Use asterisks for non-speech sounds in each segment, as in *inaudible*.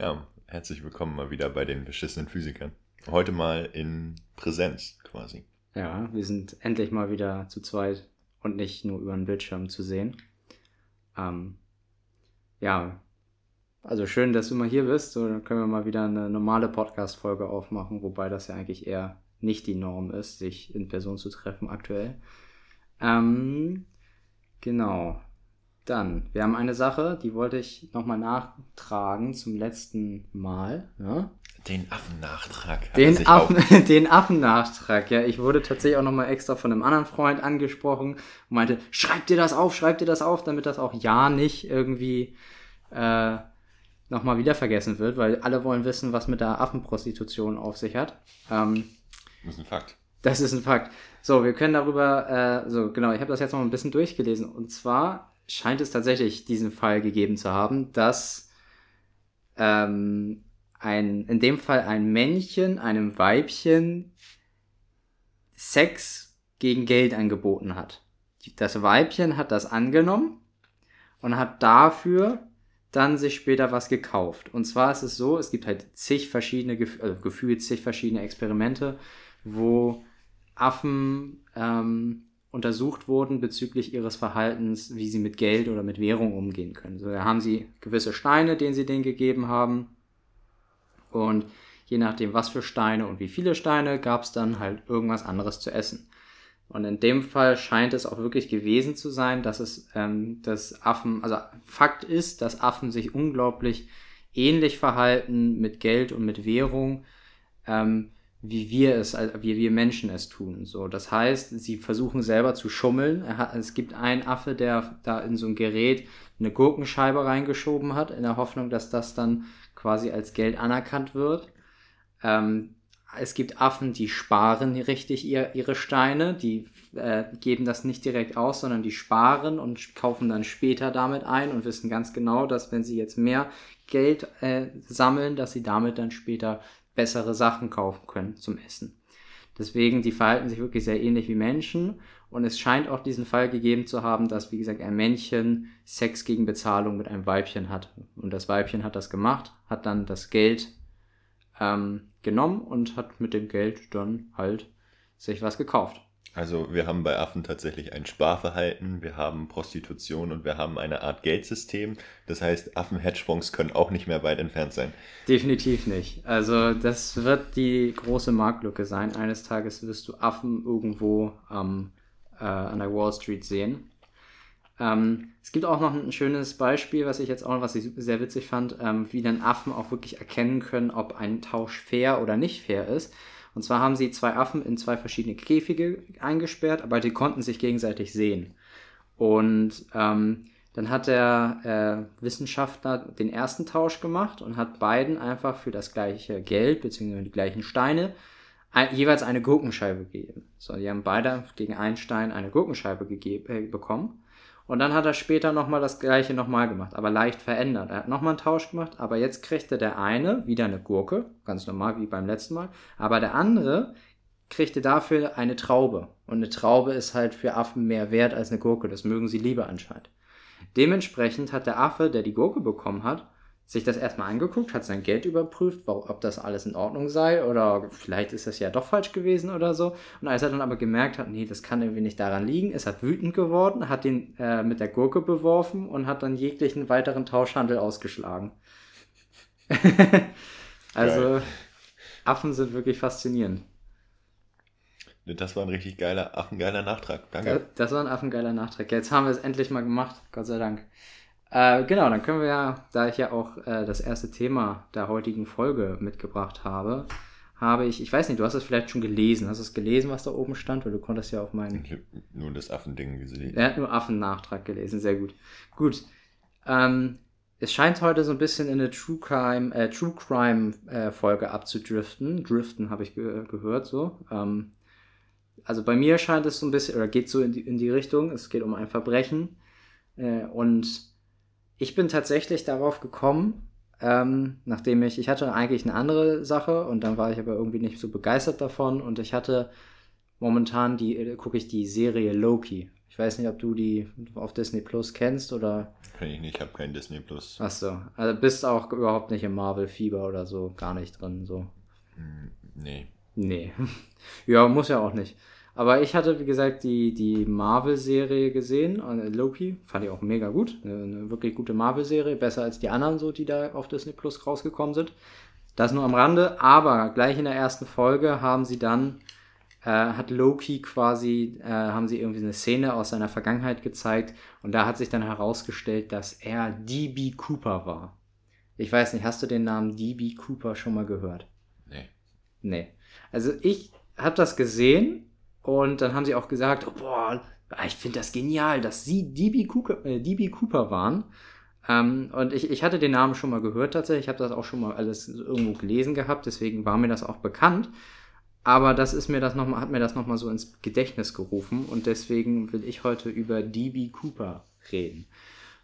Ja, herzlich willkommen mal wieder bei den beschissenen Physikern. Heute mal in Präsenz quasi. Ja, wir sind endlich mal wieder zu zweit und nicht nur über den Bildschirm zu sehen. Ähm, ja, also schön, dass du mal hier bist. So, dann können wir mal wieder eine normale Podcast-Folge aufmachen, wobei das ja eigentlich eher nicht die Norm ist, sich in Person zu treffen aktuell. Ähm, genau. Dann, wir haben eine Sache, die wollte ich nochmal nachtragen zum letzten Mal. Ja? Den Affennachtrag. Den, Affen, *laughs* den Affennachtrag, ja. Ich wurde tatsächlich auch nochmal extra von einem anderen Freund angesprochen und meinte, schreib dir das auf, schreib dir das auf, damit das auch ja nicht irgendwie äh, nochmal wieder vergessen wird, weil alle wollen wissen, was mit der Affenprostitution auf sich hat. Ähm, das ist ein Fakt. Das ist ein Fakt. So, wir können darüber, äh, so genau, ich habe das jetzt noch ein bisschen durchgelesen. Und zwar scheint es tatsächlich diesen Fall gegeben zu haben, dass ähm, ein, in dem Fall ein Männchen einem Weibchen Sex gegen Geld angeboten hat. Das Weibchen hat das angenommen und hat dafür dann sich später was gekauft. Und zwar ist es so, es gibt halt zig verschiedene, also gefühlt zig verschiedene Experimente, wo Affen ähm, untersucht wurden bezüglich ihres Verhaltens, wie sie mit Geld oder mit Währung umgehen können. So, da haben sie gewisse Steine, denen sie denen gegeben haben. Und je nachdem, was für Steine und wie viele Steine, gab es dann halt irgendwas anderes zu essen. Und in dem Fall scheint es auch wirklich gewesen zu sein, dass es, ähm, dass Affen, also Fakt ist, dass Affen sich unglaublich ähnlich verhalten mit Geld und mit Währung. Ähm, wie wir es, wie wir Menschen es tun. So, das heißt, sie versuchen selber zu schummeln. Hat, es gibt einen Affe, der da in so ein Gerät eine Gurkenscheibe reingeschoben hat, in der Hoffnung, dass das dann quasi als Geld anerkannt wird. Ähm, es gibt Affen, die sparen richtig ihr, ihre Steine, die äh, geben das nicht direkt aus, sondern die sparen und kaufen dann später damit ein und wissen ganz genau, dass wenn sie jetzt mehr Geld äh, sammeln, dass sie damit dann später bessere Sachen kaufen können zum Essen. Deswegen, die verhalten sich wirklich sehr ähnlich wie Menschen. Und es scheint auch diesen Fall gegeben zu haben, dass, wie gesagt, ein Männchen Sex gegen Bezahlung mit einem Weibchen hat. Und das Weibchen hat das gemacht, hat dann das Geld ähm, genommen und hat mit dem Geld dann halt sich was gekauft. Also wir haben bei Affen tatsächlich ein Sparverhalten, wir haben Prostitution und wir haben eine Art Geldsystem. Das heißt, Affen-Hedgefonds können auch nicht mehr weit entfernt sein. Definitiv nicht. Also das wird die große Marktlücke sein. Eines Tages wirst du Affen irgendwo ähm, äh, an der Wall Street sehen. Ähm, es gibt auch noch ein schönes Beispiel, was ich jetzt auch, was ich sehr witzig fand, ähm, wie dann Affen auch wirklich erkennen können, ob ein Tausch fair oder nicht fair ist. Und zwar haben sie zwei Affen in zwei verschiedene Käfige eingesperrt, aber die konnten sich gegenseitig sehen. Und ähm, dann hat der äh, Wissenschaftler den ersten Tausch gemacht und hat beiden einfach für das gleiche Geld bzw. die gleichen Steine ein, jeweils eine Gurkenscheibe gegeben. So, die haben beide gegen einen Stein eine Gurkenscheibe gegeben, äh, bekommen. Und dann hat er später nochmal das gleiche nochmal gemacht, aber leicht verändert. Er hat nochmal einen Tausch gemacht, aber jetzt kriegte der eine wieder eine Gurke, ganz normal wie beim letzten Mal, aber der andere kriegte dafür eine Traube. Und eine Traube ist halt für Affen mehr wert als eine Gurke, das mögen sie lieber anscheinend. Dementsprechend hat der Affe, der die Gurke bekommen hat, sich das erstmal angeguckt, hat sein Geld überprüft, ob das alles in Ordnung sei oder vielleicht ist das ja doch falsch gewesen oder so. Und als er dann aber gemerkt hat, nee, das kann irgendwie nicht daran liegen, ist er wütend geworden, hat ihn äh, mit der Gurke beworfen und hat dann jeglichen weiteren Tauschhandel ausgeschlagen. *laughs* also Geil. Affen sind wirklich faszinierend. Das war ein richtig geiler, affengeiler Nachtrag. Danke. Das war ein affengeiler Nachtrag. Jetzt haben wir es endlich mal gemacht, Gott sei Dank. Äh, genau, dann können wir ja, da ich ja auch äh, das erste Thema der heutigen Folge mitgebracht habe, habe ich, ich weiß nicht, du hast es vielleicht schon gelesen. Hast du es gelesen, was da oben stand? Weil du konntest ja auf meinen. Ich habe nur das Affending gesehen. Er hat nur Affennachtrag gelesen, sehr gut. Gut. Ähm, es scheint heute so ein bisschen in eine True Crime, äh, True Crime äh, Folge abzudriften. Driften habe ich ge gehört so. Ähm, also bei mir scheint es so ein bisschen, oder geht so in die, in die Richtung. Es geht um ein Verbrechen. Äh, und ich bin tatsächlich darauf gekommen, ähm, nachdem ich, ich hatte eigentlich eine andere Sache und dann war ich aber irgendwie nicht so begeistert davon und ich hatte momentan die, äh, gucke ich die Serie Loki. Ich weiß nicht, ob du die auf Disney Plus kennst oder. Kenn ich nicht, ich habe kein Disney Plus. Achso, also bist auch überhaupt nicht im Marvel-Fieber oder so, gar nicht drin, so. Hm, Nee. Nee. *laughs* ja, muss ja auch nicht. Aber ich hatte, wie gesagt, die, die Marvel-Serie gesehen, äh, Loki, fand ich auch mega gut. Eine, eine wirklich gute Marvel-Serie, besser als die anderen, so, die da auf Disney Plus rausgekommen sind. Das nur am Rande, aber gleich in der ersten Folge haben sie dann, äh, hat Loki quasi, äh, haben sie irgendwie eine Szene aus seiner Vergangenheit gezeigt und da hat sich dann herausgestellt, dass er D.B. Cooper war. Ich weiß nicht, hast du den Namen D.B. Cooper schon mal gehört? Nee. Nee. Also ich habe das gesehen und dann haben sie auch gesagt, oh, boah, ich finde das genial, dass sie DB Cooper, äh, DB Cooper waren. Ähm, und ich, ich hatte den Namen schon mal gehört tatsächlich, ich habe das auch schon mal alles irgendwo gelesen gehabt, deswegen war mir das auch bekannt. Aber das ist mir das noch mal, hat mir das nochmal so ins Gedächtnis gerufen und deswegen will ich heute über DB Cooper reden.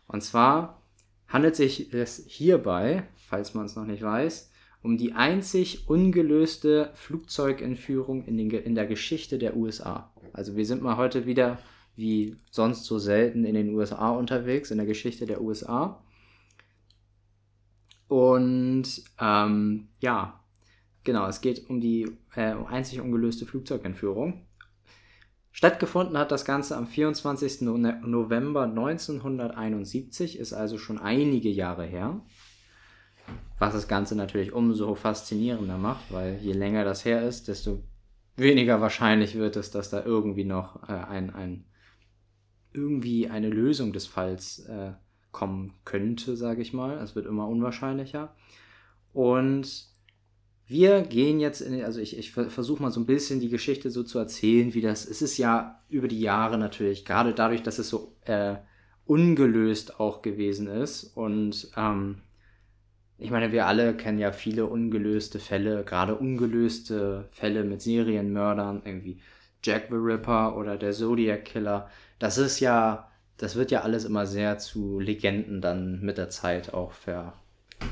Und zwar handelt sich es hierbei, falls man es noch nicht weiß, um die einzig ungelöste Flugzeugentführung in, den, in der Geschichte der USA. Also wir sind mal heute wieder wie sonst so selten in den USA unterwegs, in der Geschichte der USA. Und ähm, ja, genau, es geht um die äh, einzig ungelöste Flugzeugentführung. Stattgefunden hat das Ganze am 24. November 1971, ist also schon einige Jahre her. Was das Ganze natürlich umso faszinierender macht, weil je länger das her ist, desto weniger wahrscheinlich wird es, dass da irgendwie noch äh, ein, ein, irgendwie eine Lösung des Falls äh, kommen könnte, sage ich mal. Es wird immer unwahrscheinlicher. Und wir gehen jetzt in, also ich, ich versuche mal so ein bisschen die Geschichte so zu erzählen, wie das, es ist ja über die Jahre natürlich, gerade dadurch, dass es so äh, ungelöst auch gewesen ist und ähm, ich meine, wir alle kennen ja viele ungelöste Fälle, gerade ungelöste Fälle mit Serienmördern, irgendwie Jack the Ripper oder der Zodiac Killer. Das ist ja, das wird ja alles immer sehr zu Legenden dann mit der Zeit auch ver,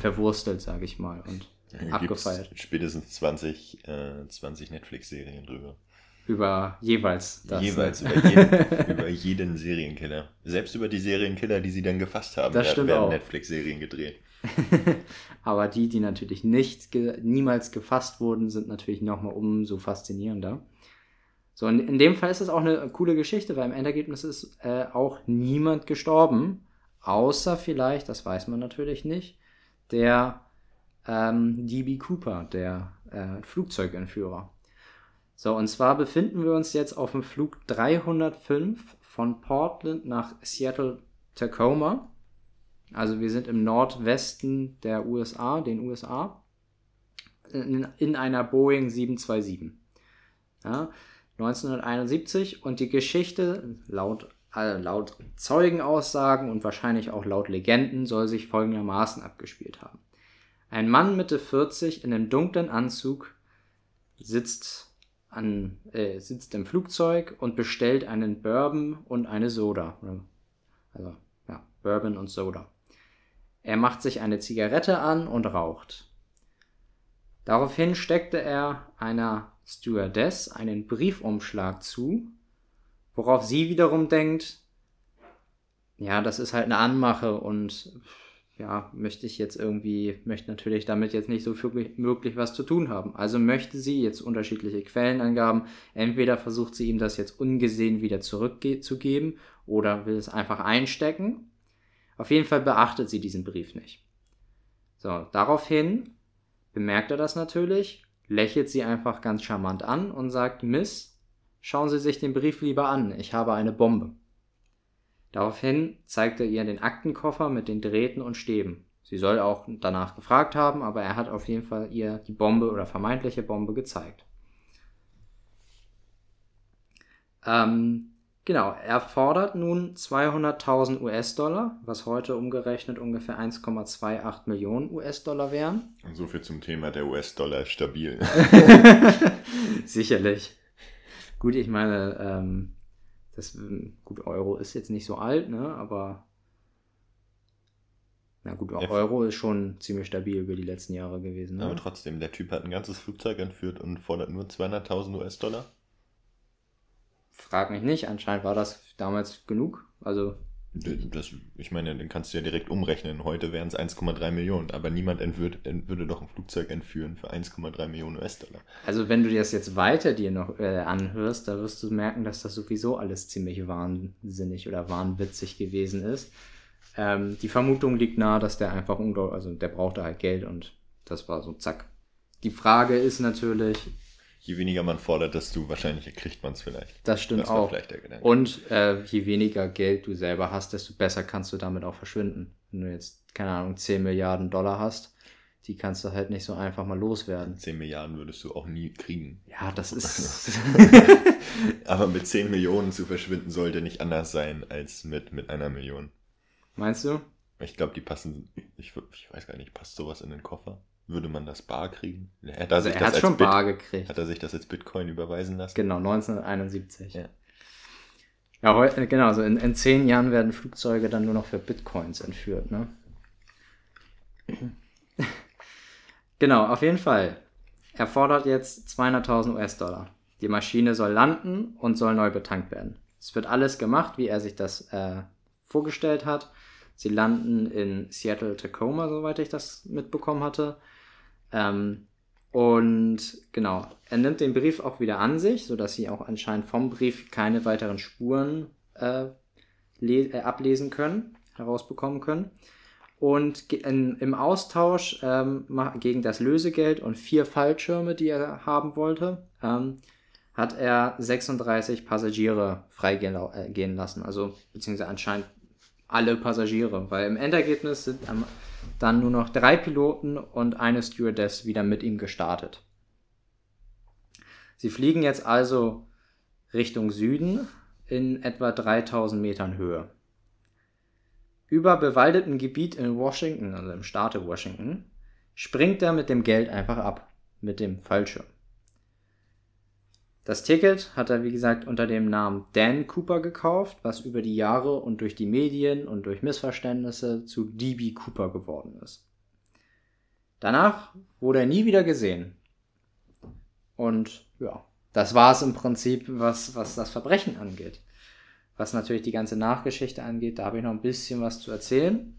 verwurstelt, sage ich mal, und ja, abgefeiert. Spätestens 20, äh, 20 Netflix-Serien drüber. Über jeweils das. Jeweils, über jeden, *laughs* über jeden Serienkiller. Selbst über die Serienkiller, die sie dann gefasst haben, das werden. Netflix-Serien gedreht. *laughs* Aber die, die natürlich nicht ge niemals gefasst wurden, sind natürlich nochmal umso faszinierender. So, in, in dem Fall ist es auch eine coole Geschichte, weil im Endergebnis ist äh, auch niemand gestorben, außer vielleicht, das weiß man natürlich nicht, der ähm, DB Cooper, der äh, Flugzeugentführer. So, und zwar befinden wir uns jetzt auf dem Flug 305 von Portland nach Seattle Tacoma. Also wir sind im Nordwesten der USA, den USA, in, in einer Boeing 727. Ja, 1971 und die Geschichte laut, äh, laut Zeugenaussagen und wahrscheinlich auch laut Legenden soll sich folgendermaßen abgespielt haben. Ein Mann Mitte 40 in einem dunklen Anzug sitzt, an, äh, sitzt im Flugzeug und bestellt einen Bourbon und eine Soda. Also, ja, Bourbon und Soda. Er macht sich eine Zigarette an und raucht. Daraufhin steckte er einer Stewardess einen Briefumschlag zu, worauf sie wiederum denkt, ja, das ist halt eine Anmache und ja, möchte ich jetzt irgendwie, möchte natürlich damit jetzt nicht so möglich was zu tun haben. Also möchte sie jetzt unterschiedliche Quellenangaben, entweder versucht sie ihm das jetzt ungesehen wieder zurückzugeben oder will es einfach einstecken. Auf jeden Fall beachtet sie diesen Brief nicht. So, daraufhin bemerkt er das natürlich, lächelt sie einfach ganz charmant an und sagt, Miss, schauen Sie sich den Brief lieber an, ich habe eine Bombe. Daraufhin zeigt er ihr den Aktenkoffer mit den Drähten und Stäben. Sie soll auch danach gefragt haben, aber er hat auf jeden Fall ihr die Bombe oder vermeintliche Bombe gezeigt. Ähm, genau, er fordert nun 200.000 US-Dollar, was heute umgerechnet ungefähr 1,28 Millionen US-Dollar wären. Und so viel zum Thema, der US-Dollar ist stabil. *laughs* Sicherlich. Gut, ich meine, ähm, das, gut, Euro ist jetzt nicht so alt, ne? Aber na gut, auch Euro ist schon ziemlich stabil über die letzten Jahre gewesen. Ne? Aber trotzdem, der Typ hat ein ganzes Flugzeug entführt und fordert nur 200.000 US-Dollar. Frag mich nicht, anscheinend war das damals genug. Also das, ich meine, dann kannst du ja direkt umrechnen. Heute wären es 1,3 Millionen, aber niemand entwürd, würde doch ein Flugzeug entführen für 1,3 Millionen US-Dollar. Also wenn du das jetzt weiter dir noch äh, anhörst, da wirst du merken, dass das sowieso alles ziemlich wahnsinnig oder wahnwitzig gewesen ist. Ähm, die Vermutung liegt nahe, dass der einfach unglaublich, also der brauchte halt Geld und das war so zack. Die Frage ist natürlich, je weniger man fordert, desto wahrscheinlicher kriegt man es vielleicht. Das stimmt das auch. Und äh, je weniger Geld du selber hast, desto besser kannst du damit auch verschwinden. Wenn du jetzt, keine Ahnung, 10 Milliarden Dollar hast, die kannst du halt nicht so einfach mal loswerden. 10 Milliarden würdest du auch nie kriegen. Ja, das ist. *laughs* Aber mit 10 Millionen zu verschwinden sollte nicht anders sein als mit, mit einer Million. Meinst du? Ich glaube, die passen. Ich, ich weiß gar nicht, passt sowas in den Koffer? Würde man das bar kriegen? Hat er, also er hat schon Bit bar gekriegt. Hat er sich das als Bitcoin überweisen lassen? Genau, 1971. Ja, ja heute, genau, also in, in zehn Jahren werden Flugzeuge dann nur noch für Bitcoins entführt, ne? *clears throat* genau, auf jeden Fall. Er fordert jetzt 200.000 US-Dollar. Die Maschine soll landen und soll neu betankt werden. Es wird alles gemacht, wie er sich das äh, vorgestellt hat. Sie landen in Seattle, Tacoma, soweit ich das mitbekommen hatte. Ähm, und genau, er nimmt den Brief auch wieder an sich, sodass sie auch anscheinend vom Brief keine weiteren Spuren äh, äh, ablesen können, herausbekommen können. Und in, im Austausch ähm, gegen das Lösegeld und vier Fallschirme, die er haben wollte, ähm, hat er 36 Passagiere freigehen äh, lassen. Also beziehungsweise anscheinend alle Passagiere, weil im Endergebnis sind dann nur noch drei Piloten und eine Stewardess wieder mit ihm gestartet. Sie fliegen jetzt also Richtung Süden in etwa 3000 Metern Höhe. Über bewaldetem Gebiet in Washington, also im Staate Washington, springt er mit dem Geld einfach ab, mit dem Fallschirm. Das Ticket hat er, wie gesagt, unter dem Namen Dan Cooper gekauft, was über die Jahre und durch die Medien und durch Missverständnisse zu DB Cooper geworden ist. Danach wurde er nie wieder gesehen. Und ja, das war es im Prinzip, was, was das Verbrechen angeht. Was natürlich die ganze Nachgeschichte angeht, da habe ich noch ein bisschen was zu erzählen.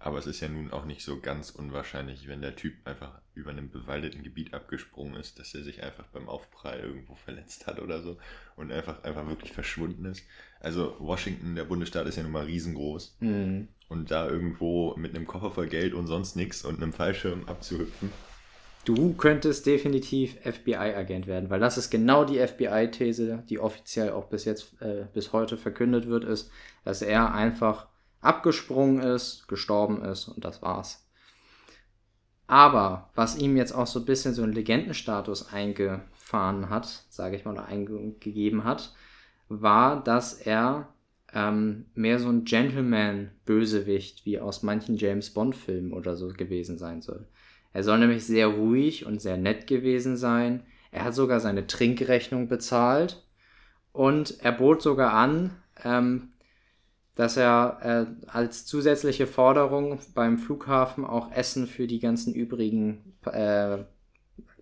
Aber es ist ja nun auch nicht so ganz unwahrscheinlich, wenn der Typ einfach über einem bewaldeten Gebiet abgesprungen ist, dass er sich einfach beim Aufprall irgendwo verletzt hat oder so und einfach, einfach wirklich verschwunden ist. Also Washington, der Bundesstaat, ist ja nun mal riesengroß. Mhm. Und da irgendwo mit einem Koffer voll Geld und sonst nichts und einem Fallschirm abzuhüpfen. Du könntest definitiv FBI-Agent werden, weil das ist genau die FBI-These, die offiziell auch bis jetzt, äh, bis heute verkündet wird, ist, dass er einfach abgesprungen ist, gestorben ist und das war's. Aber was ihm jetzt auch so ein bisschen so einen Legendenstatus eingefahren hat, sage ich mal, oder eingegeben hat, war, dass er ähm, mehr so ein Gentleman-Bösewicht wie aus manchen James Bond-Filmen oder so gewesen sein soll. Er soll nämlich sehr ruhig und sehr nett gewesen sein. Er hat sogar seine Trinkrechnung bezahlt und er bot sogar an, ähm, dass er äh, als zusätzliche Forderung beim Flughafen auch Essen für die ganzen übrigen äh,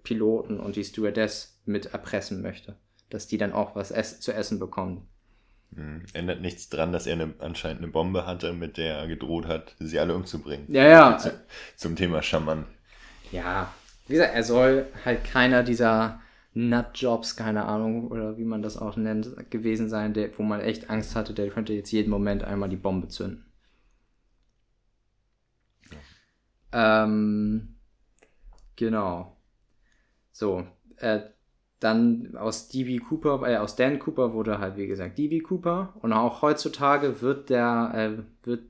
Piloten und die Stewardess mit erpressen möchte. Dass die dann auch was ess zu essen bekommen. Hm. Ändert nichts dran, dass er eine, anscheinend eine Bombe hatte, mit der er gedroht hat, sie alle umzubringen. Ja, ja. Zu, zum Thema Schaman. Ja, wie gesagt, er soll halt keiner dieser Nutjobs, keine Ahnung, oder wie man das auch nennt, gewesen sein, der, wo man echt Angst hatte, der könnte jetzt jeden Moment einmal die Bombe zünden. Ja. Ähm, genau. So, äh, dann aus DB Cooper, äh, aus Dan Cooper wurde halt, wie gesagt, DB Cooper. Und auch heutzutage wird der, äh, wird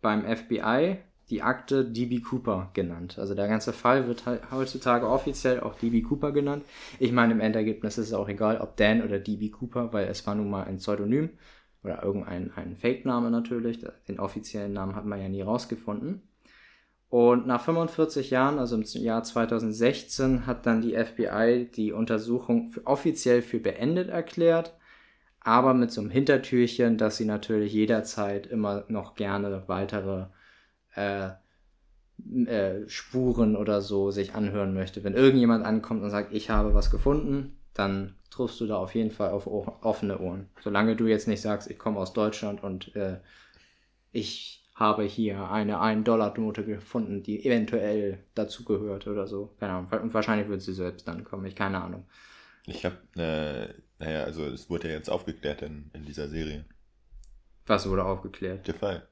beim FBI die Akte DB Cooper genannt. Also der ganze Fall wird heutzutage offiziell auch DB Cooper genannt. Ich meine, im Endergebnis ist es auch egal, ob Dan oder DB Cooper, weil es war nun mal ein Pseudonym oder irgendein ein Fake-Name natürlich. Den offiziellen Namen hat man ja nie rausgefunden. Und nach 45 Jahren, also im Jahr 2016, hat dann die FBI die Untersuchung für, offiziell für beendet erklärt, aber mit so einem Hintertürchen, dass sie natürlich jederzeit immer noch gerne weitere äh, äh, Spuren oder so sich anhören möchte. Wenn irgendjemand ankommt und sagt, ich habe was gefunden, dann triffst du da auf jeden Fall auf offene Ohren. Solange du jetzt nicht sagst, ich komme aus Deutschland und äh, ich habe hier eine 1-Dollar-Note gefunden, die eventuell dazu gehört oder so. Keine Ahnung. Und wahrscheinlich wird sie selbst dann kommen. Ich keine Ahnung. Ich habe, äh, naja, also es wurde ja jetzt aufgeklärt in, in dieser Serie. Was wurde aufgeklärt? Der Fall.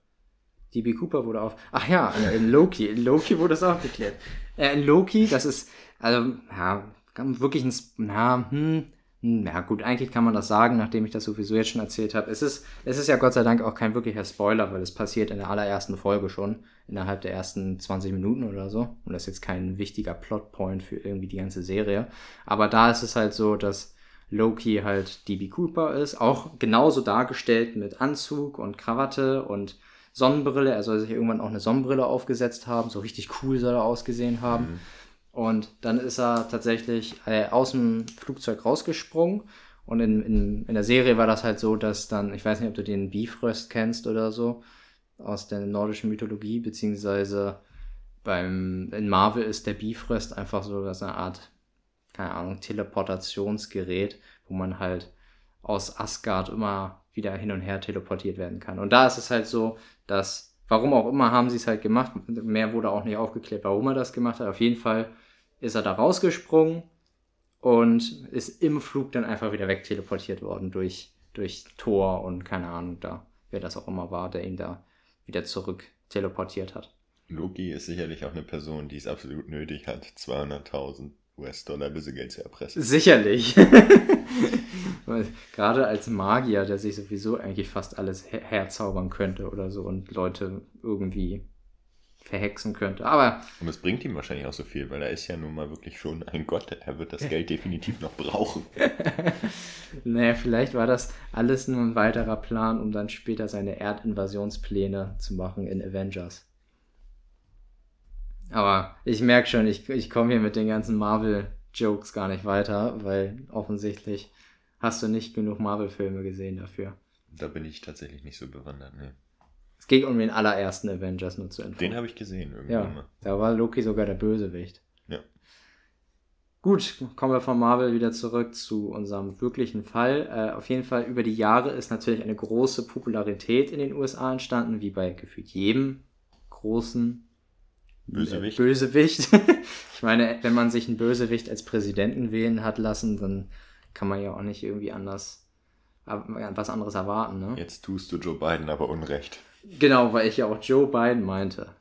DB Cooper wurde auf. Ach ja, in Loki. In *laughs* Loki wurde es aufgeklärt. Äh, in Loki, das ist, also, ja, wirklich ein, na, hm, hm, ja gut, eigentlich kann man das sagen, nachdem ich das sowieso jetzt schon erzählt habe. Es ist, es ist ja Gott sei Dank auch kein wirklicher Spoiler, weil es passiert in der allerersten Folge schon, innerhalb der ersten 20 Minuten oder so. Und das ist jetzt kein wichtiger Plotpoint für irgendwie die ganze Serie. Aber da ist es halt so, dass Loki halt DB Cooper ist, auch genauso dargestellt mit Anzug und Krawatte und Sonnenbrille. Er soll sich irgendwann auch eine Sonnenbrille aufgesetzt haben, so richtig cool soll er ausgesehen haben. Mhm. Und dann ist er tatsächlich äh, aus dem Flugzeug rausgesprungen. Und in, in, in der Serie war das halt so, dass dann, ich weiß nicht, ob du den Bifröst kennst oder so, aus der nordischen Mythologie, beziehungsweise beim, in Marvel ist der Bifröst einfach so dass eine Art, keine Ahnung, Teleportationsgerät, wo man halt aus Asgard immer wieder hin und her teleportiert werden kann. Und da ist es halt so, dass Warum auch immer haben sie es halt gemacht. Mehr wurde auch nicht aufgeklärt, warum er das gemacht hat. Auf jeden Fall ist er da rausgesprungen und ist im Flug dann einfach wieder wegteleportiert worden durch, durch Tor und keine Ahnung da, wer das auch immer war, der ihn da wieder zurück teleportiert hat. Loki ist sicherlich auch eine Person, die es absolut nötig hat, 200.000 US-Dollar Lösegeld zu erpressen. Sicherlich. *laughs* Gerade als Magier, der sich sowieso eigentlich fast alles her herzaubern könnte oder so und Leute irgendwie verhexen könnte. Aber. Und es bringt ihm wahrscheinlich auch so viel, weil er ist ja nun mal wirklich schon ein Gott. Er wird das Geld definitiv noch brauchen. *laughs* naja, vielleicht war das alles nur ein weiterer Plan, um dann später seine Erdinvasionspläne zu machen in Avengers. Aber ich merke schon, ich, ich komme hier mit den ganzen Marvel-Jokes gar nicht weiter, weil offensichtlich hast du nicht genug Marvel-Filme gesehen dafür. Da bin ich tatsächlich nicht so bewandert, ne. Es ging um den allerersten Avengers nur zu informieren. Den habe ich gesehen irgendwann ja, mal. Da war Loki sogar der Bösewicht. Ja. Gut, kommen wir von Marvel wieder zurück zu unserem wirklichen Fall. Äh, auf jeden Fall über die Jahre ist natürlich eine große Popularität in den USA entstanden, wie bei gefühlt jedem großen Bösewicht. Bösewicht. *laughs* ich meine, wenn man sich einen Bösewicht als Präsidenten wählen hat lassen, dann kann man ja auch nicht irgendwie anders was anderes erwarten. Ne? Jetzt tust du Joe Biden aber Unrecht. Genau, weil ich ja auch Joe Biden meinte.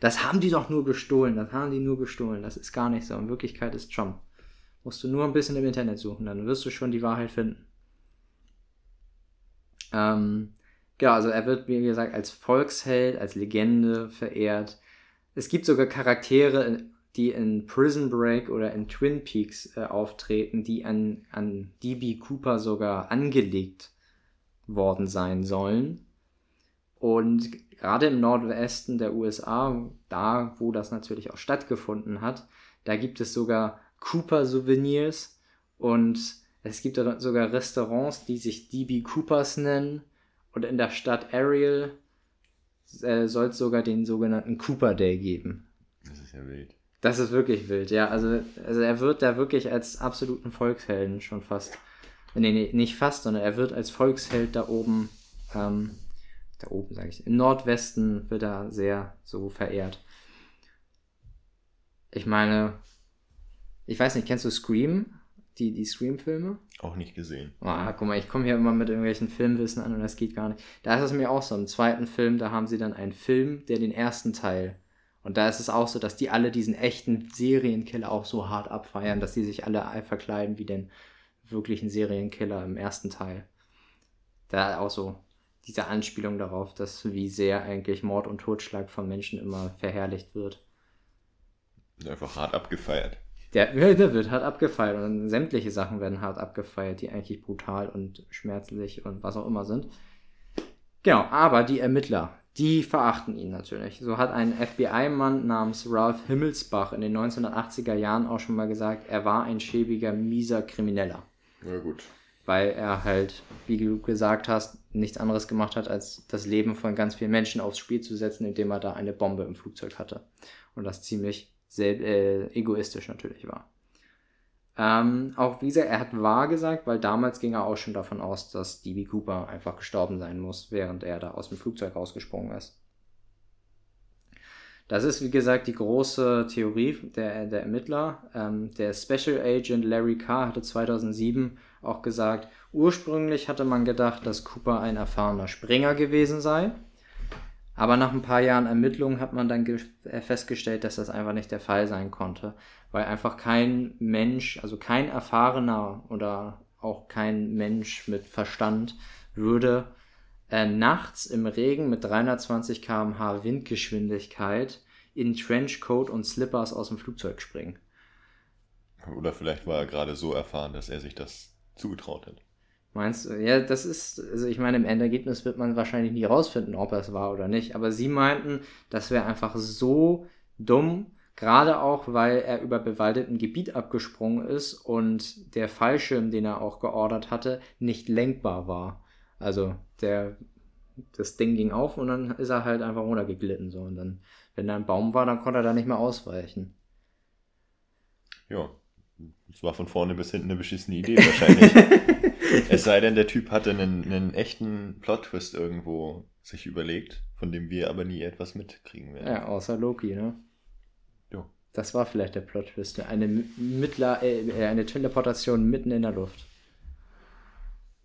Das haben die doch nur gestohlen, das haben die nur gestohlen. Das ist gar nicht so. In Wirklichkeit ist Trump. Musst du nur ein bisschen im Internet suchen, dann wirst du schon die Wahrheit finden. Ähm, genau, also er wird, wie gesagt, als Volksheld, als Legende verehrt. Es gibt sogar Charaktere, die in Prison Break oder in Twin Peaks äh, auftreten, die an, an DB Cooper sogar angelegt worden sein sollen. Und gerade im Nordwesten der USA, da wo das natürlich auch stattgefunden hat, da gibt es sogar Cooper-Souvenirs und es gibt sogar Restaurants, die sich DB Coopers nennen. Und in der Stadt Ariel äh, soll es sogar den sogenannten Cooper Day geben. Das ist ja wild. Das ist wirklich wild, ja. Also, also er wird da wirklich als absoluten Volkshelden schon fast. Nee, nee, nicht fast, sondern er wird als Volksheld da oben, ähm, da oben sage ich, im Nordwesten wird er sehr so verehrt. Ich meine, ich weiß nicht, kennst du Scream? Die, die Scream-Filme? Auch nicht gesehen. Ah, guck mal, ich komme hier immer mit irgendwelchen Filmwissen an und das geht gar nicht. Da ist es mir auch so. Im zweiten Film, da haben sie dann einen Film, der den ersten Teil. Und da ist es auch so, dass die alle diesen echten Serienkiller auch so hart abfeiern, dass die sich alle verkleiden wie den wirklichen Serienkiller im ersten Teil. Da auch so diese Anspielung darauf, dass wie sehr eigentlich Mord und Totschlag von Menschen immer verherrlicht wird. Einfach hart abgefeiert. Der, der wird hart abgefeiert und sämtliche Sachen werden hart abgefeiert, die eigentlich brutal und schmerzlich und was auch immer sind. Genau, aber die Ermittler, die verachten ihn natürlich. So hat ein FBI-Mann namens Ralph Himmelsbach in den 1980er Jahren auch schon mal gesagt, er war ein schäbiger, mieser Krimineller. Ja gut. Weil er halt, wie du gesagt hast, nichts anderes gemacht hat, als das Leben von ganz vielen Menschen aufs Spiel zu setzen, indem er da eine Bombe im Flugzeug hatte. Und das ziemlich sehr, äh, egoistisch natürlich war. Ähm, auch wie gesagt, er hat wahr gesagt, weil damals ging er auch schon davon aus, dass DB Cooper einfach gestorben sein muss, während er da aus dem Flugzeug rausgesprungen ist. Das ist, wie gesagt, die große Theorie der, der Ermittler. Ähm, der Special Agent Larry Carr hatte 2007 auch gesagt, ursprünglich hatte man gedacht, dass Cooper ein erfahrener Springer gewesen sei. Aber nach ein paar Jahren Ermittlungen hat man dann äh, festgestellt, dass das einfach nicht der Fall sein konnte, weil einfach kein Mensch, also kein erfahrener oder auch kein Mensch mit Verstand würde äh, nachts im Regen mit 320 km/h Windgeschwindigkeit in Trenchcoat und Slippers aus dem Flugzeug springen. Oder vielleicht war er gerade so erfahren, dass er sich das zugetraut hat. Meinst du? Ja, das ist, also ich meine, im Endergebnis wird man wahrscheinlich nie rausfinden, ob er es war oder nicht. Aber sie meinten, das wäre einfach so dumm, gerade auch, weil er über bewaldeten Gebiet abgesprungen ist und der Fallschirm, den er auch geordert hatte, nicht lenkbar war. Also der, das Ding ging auf und dann ist er halt einfach runtergeglitten. So. Und dann, wenn da ein Baum war, dann konnte er da nicht mehr ausweichen. Ja, das war von vorne bis hinten eine beschissene Idee wahrscheinlich. *laughs* es sei denn, der Typ hatte einen, einen echten Plot-Twist irgendwo sich überlegt, von dem wir aber nie etwas mitkriegen werden. Ja, außer Loki, ne? Ja. Das war vielleicht der Plot-Twist. Eine, Mittler, äh, eine Teleportation mitten in der Luft.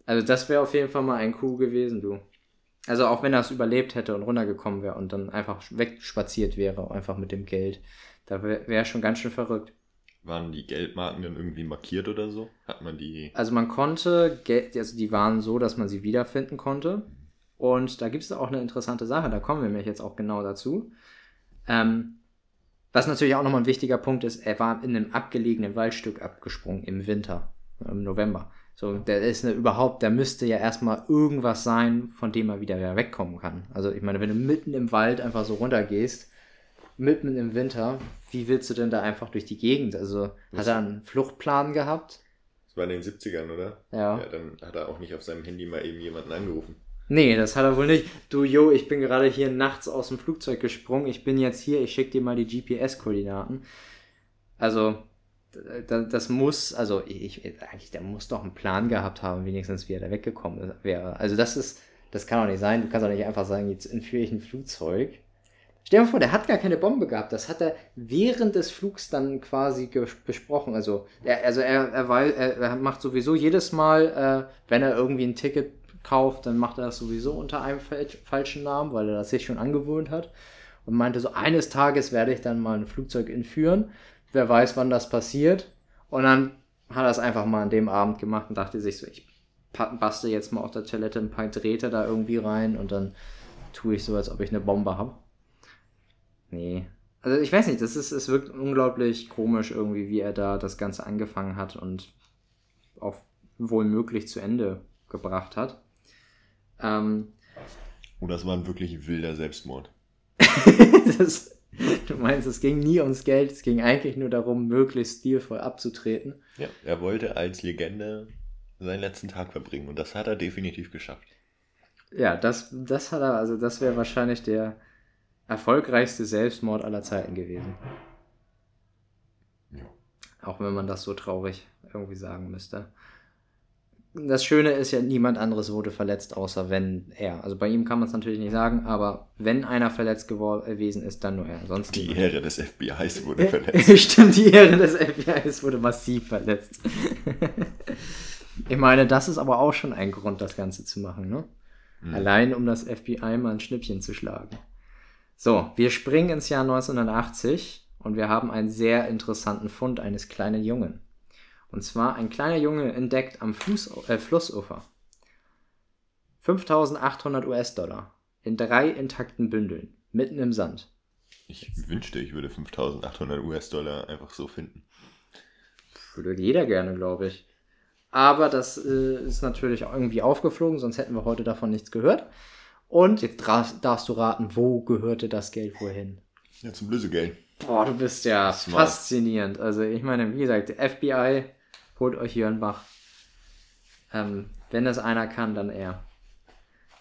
Also das wäre auf jeden Fall mal ein Coup gewesen, du. Also auch wenn er es überlebt hätte und runtergekommen wäre und dann einfach wegspaziert wäre, einfach mit dem Geld. Da wäre wär schon ganz schön verrückt. Waren die Geldmarken dann irgendwie markiert oder so? Hat man die. Also man konnte, also die waren so, dass man sie wiederfinden konnte. Und da gibt es auch eine interessante Sache, da kommen wir nämlich jetzt auch genau dazu. Ähm, was natürlich auch nochmal ein wichtiger Punkt ist, er war in einem abgelegenen Waldstück abgesprungen im Winter, im November. So, der ist eine, überhaupt, der müsste ja erstmal irgendwas sein, von dem er wieder wegkommen kann. Also ich meine, wenn du mitten im Wald einfach so runtergehst, mitten im Winter, wie willst du denn da einfach durch die Gegend? Also hat er einen Fluchtplan gehabt? Das war in den 70ern, oder? Ja. Ja, dann hat er auch nicht auf seinem Handy mal eben jemanden angerufen. Nee, das hat er wohl nicht. Du, Jo, ich bin gerade hier nachts aus dem Flugzeug gesprungen. Ich bin jetzt hier, ich schicke dir mal die GPS-Koordinaten. Also, das muss, also ich, eigentlich, der muss doch einen Plan gehabt haben, wenigstens wie er da weggekommen wäre. Also das ist, das kann doch nicht sein. Du kannst doch nicht einfach sagen, jetzt entführe ich ein Flugzeug Stell dir mal vor, der hat gar keine Bombe gehabt. Das hat er während des Flugs dann quasi besprochen. Also, er, also er, er, er, macht sowieso jedes Mal, äh, wenn er irgendwie ein Ticket kauft, dann macht er das sowieso unter einem falschen Namen, weil er das sich schon angewöhnt hat. Und meinte so, eines Tages werde ich dann mal ein Flugzeug entführen. Wer weiß, wann das passiert. Und dann hat er es einfach mal an dem Abend gemacht und dachte sich so, ich bastel jetzt mal auf der Toilette ein paar Drähte da irgendwie rein und dann tue ich so, als ob ich eine Bombe habe. Nee. Also ich weiß nicht, das ist, es wirkt unglaublich komisch irgendwie, wie er da das Ganze angefangen hat und auch wohl möglich zu Ende gebracht hat. Ähm, oh, das war ein wirklich wilder Selbstmord. *laughs* das, du meinst, es ging nie ums Geld, es ging eigentlich nur darum, möglichst stilvoll abzutreten. Ja, er wollte als Legende seinen letzten Tag verbringen und das hat er definitiv geschafft. Ja, das, das hat er, also das wäre wahrscheinlich der, erfolgreichste Selbstmord aller Zeiten gewesen. Ja. Auch wenn man das so traurig irgendwie sagen müsste. Das Schöne ist ja, niemand anderes wurde verletzt, außer wenn er. Also bei ihm kann man es natürlich nicht sagen, aber wenn einer verletzt gewesen ist, dann nur er. Sonst die Ehre des FBIs *laughs* wurde verletzt. *laughs* Stimmt, die Ehre des FBIs wurde massiv verletzt. *laughs* ich meine, das ist aber auch schon ein Grund, das Ganze zu machen, ne? Mhm. Allein um das FBI mal ein Schnippchen zu schlagen. So, wir springen ins Jahr 1980 und wir haben einen sehr interessanten Fund eines kleinen Jungen. Und zwar ein kleiner Junge entdeckt am Fluss, äh, Flussufer 5800 US-Dollar in drei intakten Bündeln, mitten im Sand. Ich wünschte, ich würde 5800 US-Dollar einfach so finden. Würde jeder gerne, glaube ich. Aber das äh, ist natürlich irgendwie aufgeflogen, sonst hätten wir heute davon nichts gehört. Und jetzt darfst du raten, wo gehörte das Geld wohin? Ja, zum Lösegeld. Boah, du bist ja Smart. faszinierend. Also ich meine, wie gesagt, FBI holt euch Jörn Bach. Ähm, wenn das einer kann, dann er.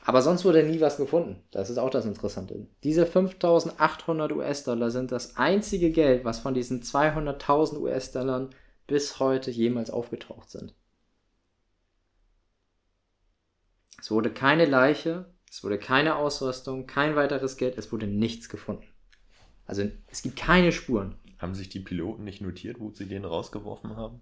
Aber sonst wurde nie was gefunden. Das ist auch das Interessante. Diese 5800 US-Dollar sind das einzige Geld, was von diesen 200.000 US-Dollar bis heute jemals aufgetaucht sind. Es wurde keine Leiche, es wurde keine Ausrüstung, kein weiteres Geld, es wurde nichts gefunden. Also es gibt keine Spuren. Haben sich die Piloten nicht notiert, wo sie den rausgeworfen haben?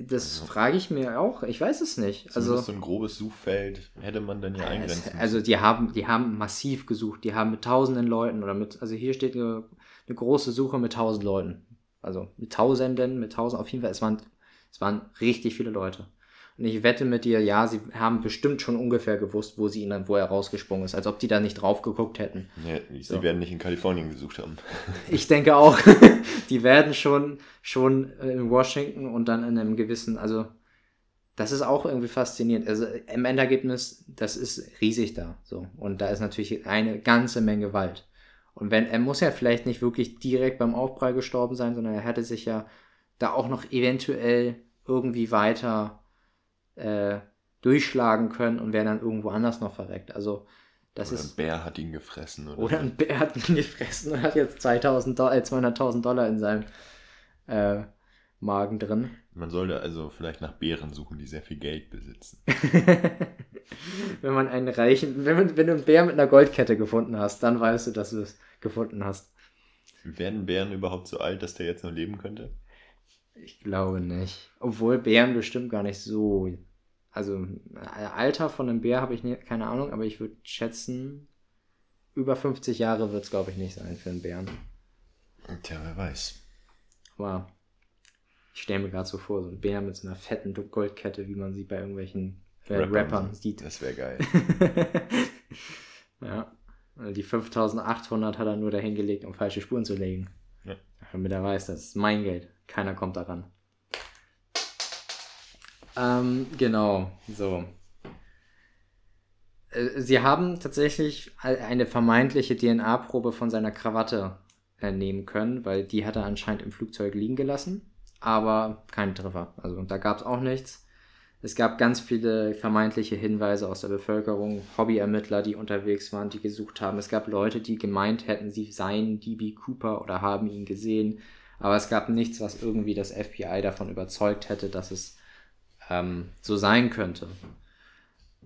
Das also, frage ich mir auch. Ich weiß es nicht. Also so ein grobes Suchfeld hätte man dann ja eingrenzen müssen. Also die haben, die haben massiv gesucht. Die haben mit tausenden Leuten oder mit, also hier steht eine, eine große Suche mit tausend Leuten. Also mit Tausenden, mit tausend, auf jeden Fall. Es waren, es waren richtig viele Leute. Und ich wette mit dir, ja, sie haben bestimmt schon ungefähr gewusst, wo sie ihn dann, wo er rausgesprungen ist, als ob die da nicht drauf geguckt hätten. Ja, sie so. werden nicht in Kalifornien gesucht haben. *laughs* Ich denke auch. *laughs* die werden schon, schon in Washington und dann in einem gewissen, also das ist auch irgendwie faszinierend. Also im Endergebnis, das ist riesig da. So. Und da ist natürlich eine ganze Menge Wald. Und wenn, er muss ja vielleicht nicht wirklich direkt beim Aufprall gestorben sein, sondern er hätte sich ja da auch noch eventuell irgendwie weiter äh, durchschlagen können und wäre dann irgendwo anders noch verreckt. Also das oder ist. Ein Bär hat ihn gefressen. Oder, oder ein Bär hat ihn *laughs* gefressen und hat jetzt 2000 äh, 200.000 Dollar in seinem äh, Magen drin. Man sollte also vielleicht nach Bären suchen, die sehr viel Geld besitzen. *laughs* wenn man einen reichen, wenn, man, wenn du einen Bär mit einer Goldkette gefunden hast, dann weißt du, dass du es gefunden hast. Werden Bären überhaupt so alt, dass der jetzt noch leben könnte? Ich glaube nicht. Obwohl Bären bestimmt gar nicht so also äh, Alter von einem Bär habe ich nie, keine Ahnung, aber ich würde schätzen, über 50 Jahre wird es, glaube ich, nicht sein für einen Bären. Tja, wer weiß. Aber ich stelle mir gerade so vor, so ein Bär mit so einer fetten Goldkette, wie man sie bei irgendwelchen äh, Rappern, Rappern sieht. Das wäre geil. *laughs* ja. Die 5800 hat er nur dahingelegt, um falsche Spuren zu legen. Ja. Damit er weiß, das ist mein Geld. Keiner kommt daran. Ähm, genau, so. Äh, sie haben tatsächlich eine vermeintliche DNA-Probe von seiner Krawatte äh, nehmen können, weil die hat er anscheinend im Flugzeug liegen gelassen, aber kein Treffer. Also da gab es auch nichts. Es gab ganz viele vermeintliche Hinweise aus der Bevölkerung, Hobbyermittler, die unterwegs waren, die gesucht haben. Es gab Leute, die gemeint hätten, sie seien DB Cooper oder haben ihn gesehen. Aber es gab nichts, was irgendwie das FBI davon überzeugt hätte, dass es ähm, so sein könnte.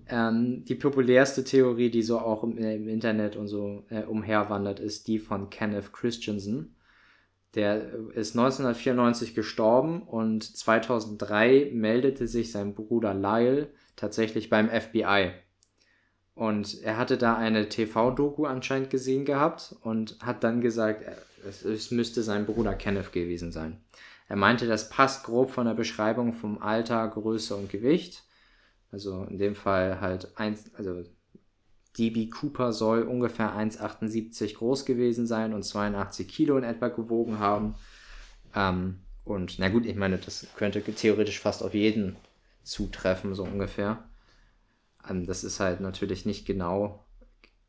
Ähm, die populärste Theorie, die so auch im, im Internet und so äh, umherwandert, ist die von Kenneth Christensen. Der ist 1994 gestorben und 2003 meldete sich sein Bruder Lyle tatsächlich beim FBI. Und er hatte da eine TV-Doku anscheinend gesehen gehabt und hat dann gesagt, es, es müsste sein Bruder Kenneth gewesen sein. Er meinte, das passt grob von der Beschreibung vom Alter, Größe und Gewicht. Also in dem Fall halt eins, also DB Cooper soll ungefähr 1,78 groß gewesen sein und 82 Kilo in etwa gewogen haben. Ähm, und na gut, ich meine, das könnte theoretisch fast auf jeden zutreffen, so ungefähr. Ähm, das ist halt natürlich nicht genau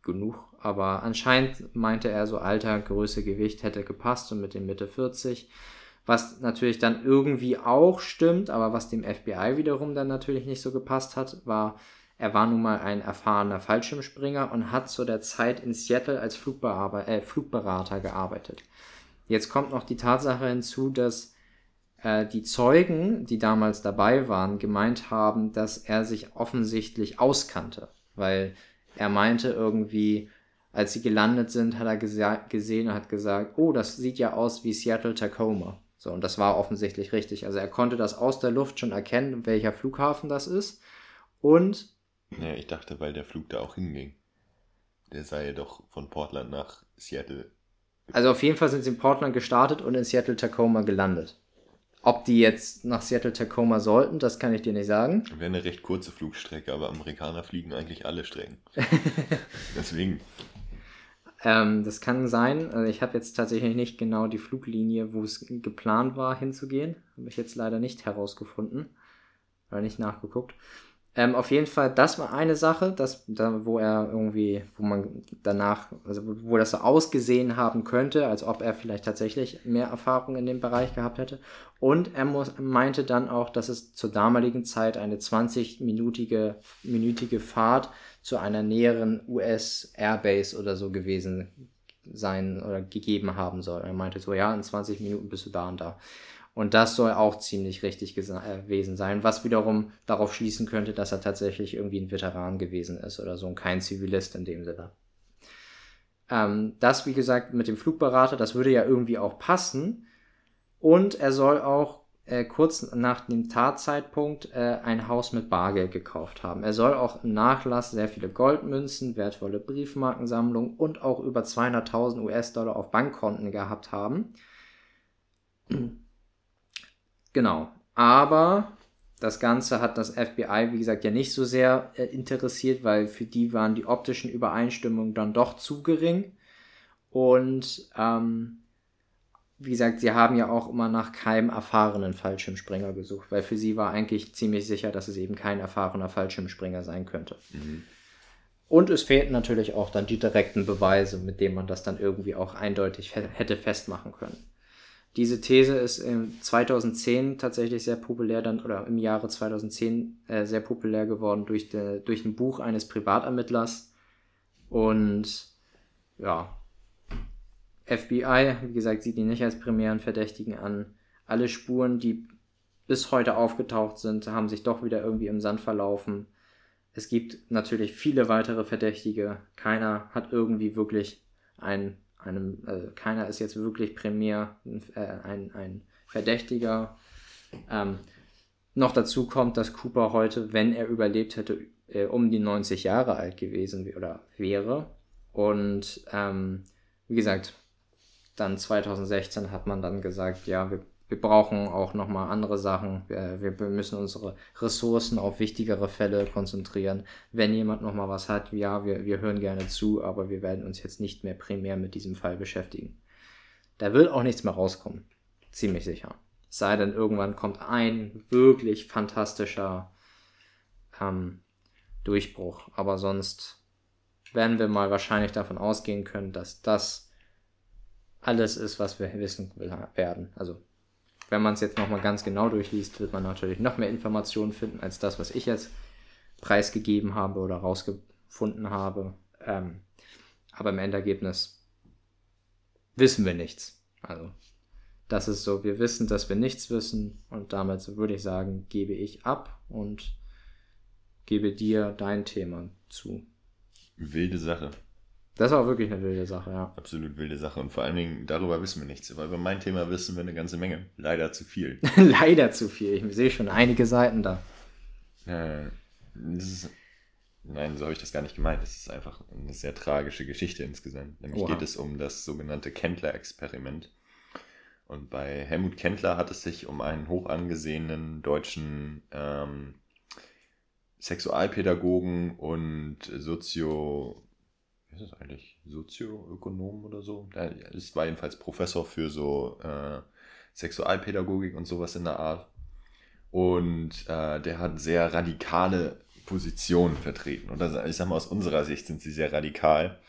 genug, aber anscheinend meinte er so Alter, Größe, Gewicht hätte gepasst und mit dem Mitte 40. Was natürlich dann irgendwie auch stimmt, aber was dem FBI wiederum dann natürlich nicht so gepasst hat, war, er war nun mal ein erfahrener Fallschirmspringer und hat zu der Zeit in Seattle als äh, Flugberater gearbeitet. Jetzt kommt noch die Tatsache hinzu, dass äh, die Zeugen, die damals dabei waren, gemeint haben, dass er sich offensichtlich auskannte, weil er meinte irgendwie, als sie gelandet sind, hat er gesehen und hat gesagt, oh, das sieht ja aus wie Seattle Tacoma. So, und das war offensichtlich richtig. Also er konnte das aus der Luft schon erkennen, welcher Flughafen das ist. Und. Ja, ich dachte, weil der Flug da auch hinging. Der sei doch von Portland nach Seattle. Also auf jeden Fall sind sie in Portland gestartet und in Seattle Tacoma gelandet. Ob die jetzt nach Seattle Tacoma sollten, das kann ich dir nicht sagen. Wäre eine recht kurze Flugstrecke, aber Amerikaner fliegen eigentlich alle Strecken. *laughs* Deswegen. Ähm, das kann sein. Also ich habe jetzt tatsächlich nicht genau die Fluglinie, wo es geplant war, hinzugehen. Habe ich jetzt leider nicht herausgefunden. Oder nicht nachgeguckt. Ähm, auf jeden Fall, das war eine Sache, dass, da, wo er irgendwie, wo man danach, also wo das so ausgesehen haben könnte, als ob er vielleicht tatsächlich mehr Erfahrung in dem Bereich gehabt hätte. Und er muss, meinte dann auch, dass es zur damaligen Zeit eine 20-minütige minütige Fahrt zu einer näheren US Airbase oder so gewesen sein oder gegeben haben soll. Er meinte so, ja, in 20 Minuten bist du da und da. Und das soll auch ziemlich richtig äh, gewesen sein, was wiederum darauf schließen könnte, dass er tatsächlich irgendwie ein Veteran gewesen ist oder so und kein Zivilist in dem Sinne. Ähm, das, wie gesagt, mit dem Flugberater, das würde ja irgendwie auch passen. Und er soll auch äh, kurz nach dem Tatzeitpunkt äh, ein Haus mit Bargeld gekauft haben. Er soll auch im Nachlass sehr viele Goldmünzen, wertvolle Briefmarkensammlungen und auch über 200.000 US-Dollar auf Bankkonten gehabt haben. Genau. Aber das Ganze hat das FBI, wie gesagt, ja nicht so sehr äh, interessiert, weil für die waren die optischen Übereinstimmungen dann doch zu gering. Und ähm, wie gesagt, sie haben ja auch immer nach keinem erfahrenen Fallschirmspringer gesucht, weil für sie war eigentlich ziemlich sicher, dass es eben kein erfahrener Fallschirmspringer sein könnte. Mhm. Und es fehlten natürlich auch dann die direkten Beweise, mit denen man das dann irgendwie auch eindeutig hätte festmachen können. Diese These ist im 2010 tatsächlich sehr populär dann oder im Jahre 2010 äh, sehr populär geworden durch, de, durch ein Buch eines Privatermittlers und ja, FBI, wie gesagt, sieht ihn nicht als primären Verdächtigen an. Alle Spuren, die bis heute aufgetaucht sind, haben sich doch wieder irgendwie im Sand verlaufen. Es gibt natürlich viele weitere Verdächtige. Keiner hat irgendwie wirklich ein, einem, äh, keiner ist jetzt wirklich primär äh, ein, ein Verdächtiger. Ähm, noch dazu kommt, dass Cooper heute, wenn er überlebt hätte, äh, um die 90 Jahre alt gewesen oder wäre. Und ähm, wie gesagt, dann 2016 hat man dann gesagt, ja, wir, wir brauchen auch nochmal andere Sachen. Wir, wir müssen unsere Ressourcen auf wichtigere Fälle konzentrieren. Wenn jemand nochmal was hat, ja, wir, wir hören gerne zu, aber wir werden uns jetzt nicht mehr primär mit diesem Fall beschäftigen. Da wird auch nichts mehr rauskommen. Ziemlich sicher. sei denn, irgendwann kommt ein wirklich fantastischer ähm, Durchbruch. Aber sonst werden wir mal wahrscheinlich davon ausgehen können, dass das alles ist, was wir wissen werden. Also wenn man es jetzt nochmal ganz genau durchliest, wird man natürlich noch mehr Informationen finden als das, was ich jetzt preisgegeben habe oder rausgefunden habe. Ähm, aber im Endergebnis wissen wir nichts. Also das ist so, wir wissen, dass wir nichts wissen und damit würde ich sagen, gebe ich ab und gebe dir dein Thema zu. Wilde Sache. Das war wirklich eine wilde Sache, ja. Absolut wilde Sache. Und vor allen Dingen, darüber wissen wir nichts. Weil über mein Thema wissen wir eine ganze Menge. Leider zu viel. *laughs* Leider zu viel. Ich sehe schon einige Seiten da. Äh, ist, nein, so habe ich das gar nicht gemeint. Es ist einfach eine sehr tragische Geschichte insgesamt. Nämlich Oha. geht es um das sogenannte Kendler-Experiment. Und bei Helmut Kendler hat es sich um einen hoch angesehenen deutschen ähm, Sexualpädagogen und Sozio ist es eigentlich Sozioökonom oder so? Er ist, war jedenfalls Professor für so äh, Sexualpädagogik und sowas in der Art. Und äh, der hat sehr radikale Positionen vertreten. Und das, ich sag mal, aus unserer Sicht sind sie sehr radikal.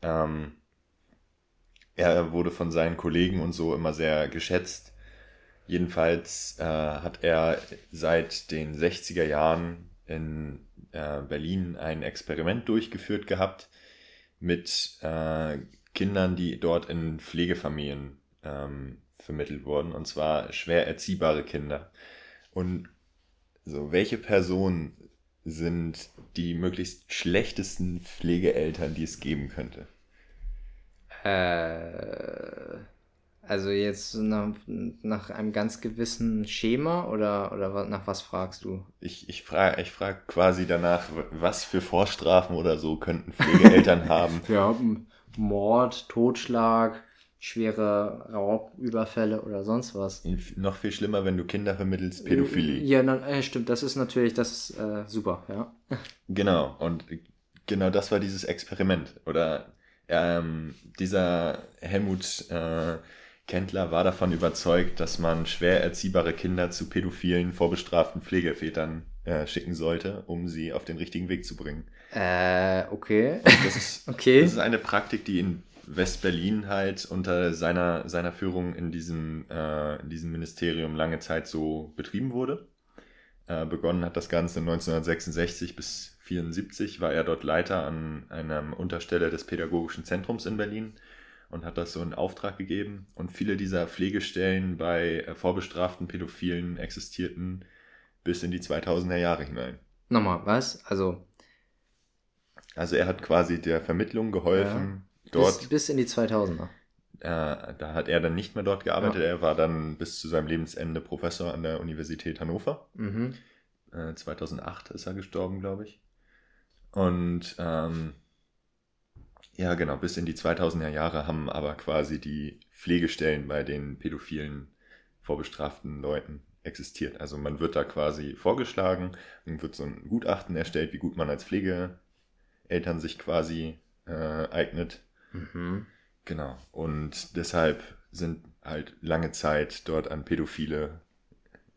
Ähm, er wurde von seinen Kollegen und so immer sehr geschätzt. Jedenfalls äh, hat er seit den 60er Jahren in äh, Berlin ein Experiment durchgeführt gehabt, mit äh, Kindern, die dort in Pflegefamilien ähm, vermittelt wurden, und zwar schwer erziehbare Kinder. Und so, welche Personen sind die möglichst schlechtesten Pflegeeltern, die es geben könnte? Äh, also jetzt nach, nach einem ganz gewissen Schema oder, oder nach was fragst du? Ich, ich frage ich frag quasi danach, was für Vorstrafen oder so könnten Pflegeeltern *laughs* haben. Ja, Mord, Totschlag, schwere Raubüberfälle oder sonst was. Noch viel schlimmer, wenn du Kinder vermittelst, Pädophilie. Ja, na, äh, stimmt, das ist natürlich, das ist äh, super, ja. *laughs* Genau, und genau das war dieses Experiment. Oder ähm, dieser Helmut äh, Kendler war davon überzeugt, dass man schwer erziehbare Kinder zu pädophilen, vorbestraften Pflegevätern äh, schicken sollte, um sie auf den richtigen Weg zu bringen. Äh, okay. Das ist, *laughs* okay. Das ist eine Praktik, die in West-Berlin halt unter seiner, seiner Führung in diesem, äh, in diesem Ministerium lange Zeit so betrieben wurde. Äh, begonnen hat das Ganze 1966 bis 1974, war er dort Leiter an einer Unterstelle des Pädagogischen Zentrums in Berlin und hat das so in Auftrag gegeben. Und viele dieser Pflegestellen bei äh, vorbestraften Pädophilen existierten bis in die 2000er Jahre hinein. Nochmal, was? Also. Also er hat quasi der Vermittlung geholfen. Ja, dort, bis, bis in die 2000er. Äh, da hat er dann nicht mehr dort gearbeitet. Ja. Er war dann bis zu seinem Lebensende Professor an der Universität Hannover. Mhm. Äh, 2008 ist er gestorben, glaube ich. Und ähm, ja, genau, bis in die 2000er Jahre haben aber quasi die Pflegestellen bei den pädophilen vorbestraften Leuten existiert. Also man wird da quasi vorgeschlagen, dann wird so ein Gutachten erstellt, wie gut man als Pflegeeltern sich quasi äh, eignet. Mhm. Genau. Und deshalb sind halt lange Zeit dort an pädophile,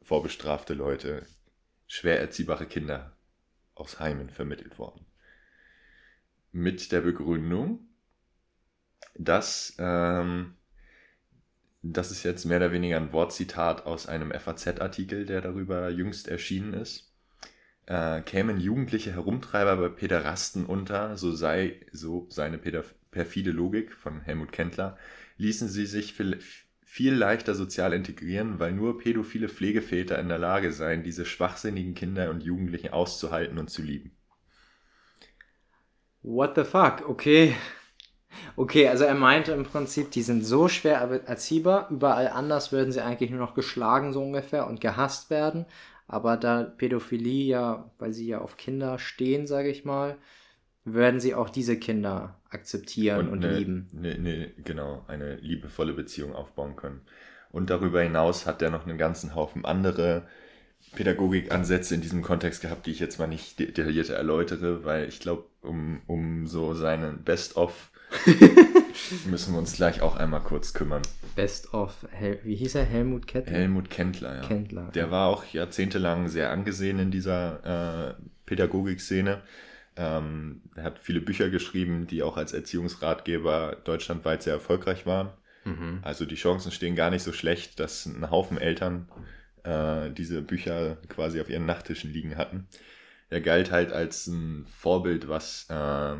vorbestrafte Leute, schwer erziehbare Kinder aus Heimen vermittelt worden mit der Begründung, dass ähm, das ist jetzt mehr oder weniger ein Wortzitat aus einem FAZ-Artikel, der darüber jüngst erschienen ist. Äh, kämen jugendliche Herumtreiber bei Pederasten unter, so sei so seine perfide Logik von Helmut Kendler, ließen sie sich viel, viel leichter sozial integrieren, weil nur pädophile Pflegeväter in der Lage seien, diese schwachsinnigen Kinder und Jugendlichen auszuhalten und zu lieben. What the fuck? Okay. Okay, also er meinte im Prinzip, die sind so schwer erziehbar. Überall anders würden sie eigentlich nur noch geschlagen, so ungefähr, und gehasst werden. Aber da Pädophilie ja, weil sie ja auf Kinder stehen, sage ich mal, würden sie auch diese Kinder akzeptieren und, und eine, lieben. Ne, ne, genau, eine liebevolle Beziehung aufbauen können. Und darüber hinaus hat er noch einen ganzen Haufen andere Pädagogikansätze in diesem Kontext gehabt, die ich jetzt mal nicht detailliert erläutere, weil ich glaube, um, um so seinen Best-of *laughs* müssen wir uns gleich auch einmal kurz kümmern. Best-of, wie hieß er? Helmut Kettler? Helmut Kendler, ja. Kendler. Der war auch jahrzehntelang sehr angesehen in dieser äh, Pädagogikszene. Ähm, er hat viele Bücher geschrieben, die auch als Erziehungsratgeber deutschlandweit sehr erfolgreich waren. Mhm. Also die Chancen stehen gar nicht so schlecht, dass ein Haufen Eltern äh, diese Bücher quasi auf ihren Nachttischen liegen hatten. Er galt halt als ein Vorbild, was äh,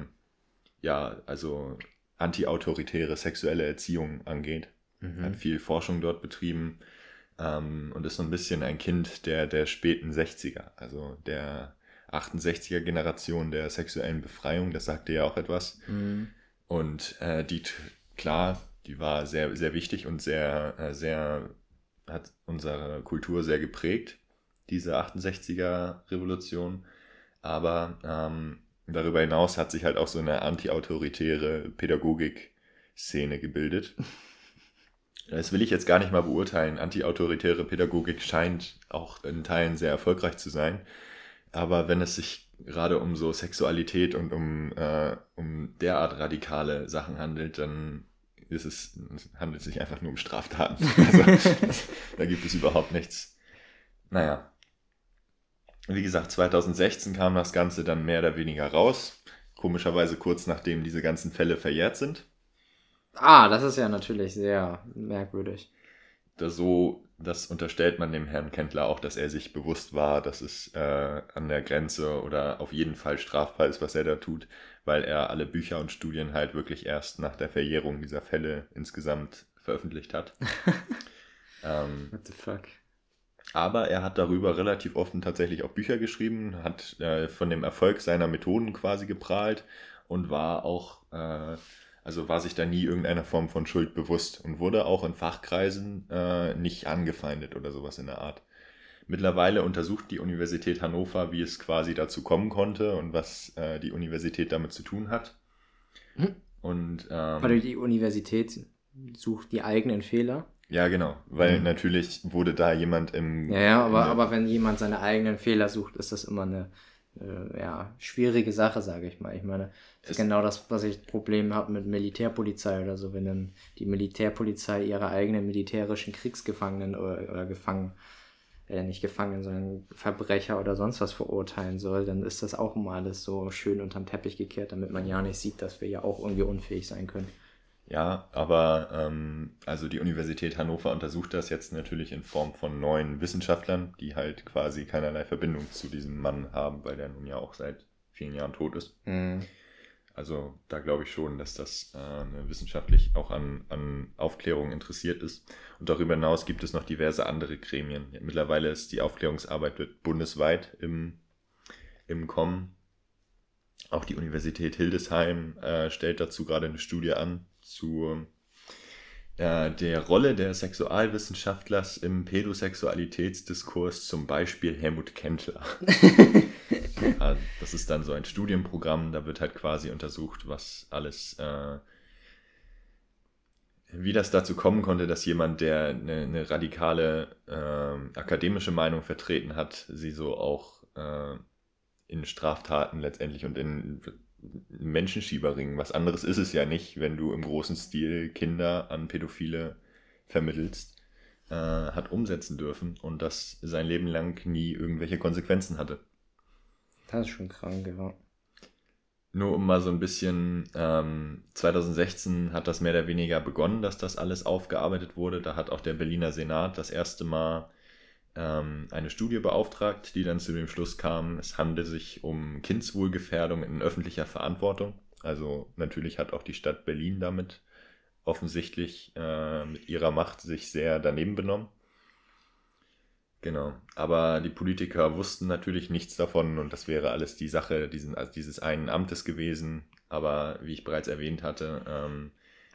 ja, also anti-autoritäre sexuelle Erziehung angeht. Mhm. Hat viel Forschung dort betrieben ähm, und ist so ein bisschen ein Kind der, der späten 60er, also der 68er Generation der sexuellen Befreiung, das sagte ja auch etwas. Mhm. Und äh, die, klar, die war sehr, sehr wichtig und sehr, äh, sehr hat unsere Kultur sehr geprägt, diese 68er Revolution. Aber ähm, darüber hinaus hat sich halt auch so eine anti-autoritäre Pädagogik-Szene gebildet. *laughs* Das will ich jetzt gar nicht mal beurteilen. Anti-autoritäre Pädagogik scheint auch in Teilen sehr erfolgreich zu sein. Aber wenn es sich gerade um so Sexualität und um, äh, um derart radikale Sachen handelt, dann ist es, handelt es sich einfach nur um Straftaten. Also, *laughs* da gibt es überhaupt nichts. Naja. Wie gesagt, 2016 kam das Ganze dann mehr oder weniger raus. Komischerweise kurz nachdem diese ganzen Fälle verjährt sind. Ah, das ist ja natürlich sehr merkwürdig. Da so, das unterstellt man dem Herrn Kendler auch, dass er sich bewusst war, dass es äh, an der Grenze oder auf jeden Fall strafbar ist, was er da tut weil er alle Bücher und Studien halt wirklich erst nach der Verjährung dieser Fälle insgesamt veröffentlicht hat. *laughs* ähm, What the fuck? Aber er hat darüber relativ offen tatsächlich auch Bücher geschrieben, hat äh, von dem Erfolg seiner Methoden quasi geprahlt und war auch, äh, also war sich da nie irgendeiner Form von Schuld bewusst und wurde auch in Fachkreisen äh, nicht angefeindet oder sowas in der Art. Mittlerweile untersucht die Universität Hannover, wie es quasi dazu kommen konnte und was äh, die Universität damit zu tun hat. Hm. Und, ähm, Weil die Universität sucht die eigenen Fehler. Ja, genau, weil mhm. natürlich wurde da jemand im. Ja, ja, aber, aber wenn jemand seine eigenen Fehler sucht, ist das immer eine äh, ja, schwierige Sache, sage ich mal. Ich meine, das ist genau das, was ich Problem habe mit Militärpolizei oder so, wenn dann die Militärpolizei ihre eigenen militärischen Kriegsgefangenen oder, oder Gefangenen äh, nicht Gefangenen, sondern Verbrecher oder sonst was verurteilen soll, dann ist das auch immer alles so schön unterm Teppich gekehrt, damit man ja nicht sieht, dass wir ja auch irgendwie unfähig sein können. Ja, aber ähm, also die Universität Hannover untersucht das jetzt natürlich in Form von neuen Wissenschaftlern, die halt quasi keinerlei Verbindung zu diesem Mann haben, weil der nun ja auch seit vielen Jahren tot ist. Mhm. Also da glaube ich schon, dass das äh, wissenschaftlich auch an, an Aufklärung interessiert ist. Und darüber hinaus gibt es noch diverse andere Gremien. Mittlerweile ist die Aufklärungsarbeit bundesweit im, im Kommen. Auch die Universität Hildesheim äh, stellt dazu gerade eine Studie an zu äh, der Rolle der Sexualwissenschaftlers im Pädosexualitätsdiskurs, zum Beispiel Helmut Kendler. *laughs* ja, das ist dann so ein Studienprogramm, da wird halt quasi untersucht, was alles, äh, wie das dazu kommen konnte, dass jemand, der eine, eine radikale äh, akademische Meinung vertreten hat, sie so auch äh, in Straftaten letztendlich und in Menschenschieberring. Was anderes ist es ja nicht, wenn du im großen Stil Kinder an Pädophile vermittelst, äh, hat umsetzen dürfen und das sein Leben lang nie irgendwelche Konsequenzen hatte. Das ist schon krank, ja. Nur um mal so ein bisschen, ähm, 2016 hat das mehr oder weniger begonnen, dass das alles aufgearbeitet wurde. Da hat auch der Berliner Senat das erste Mal ähm, eine Studie beauftragt, die dann zu dem Schluss kam, es handelt sich um Kindswohlgefährdung in öffentlicher Verantwortung. Also natürlich hat auch die Stadt Berlin damit offensichtlich äh, mit ihrer Macht sich sehr daneben benommen. Genau. Aber die Politiker wussten natürlich nichts davon und das wäre alles die Sache diesen, also dieses einen Amtes gewesen. Aber wie ich bereits erwähnt hatte, ähm,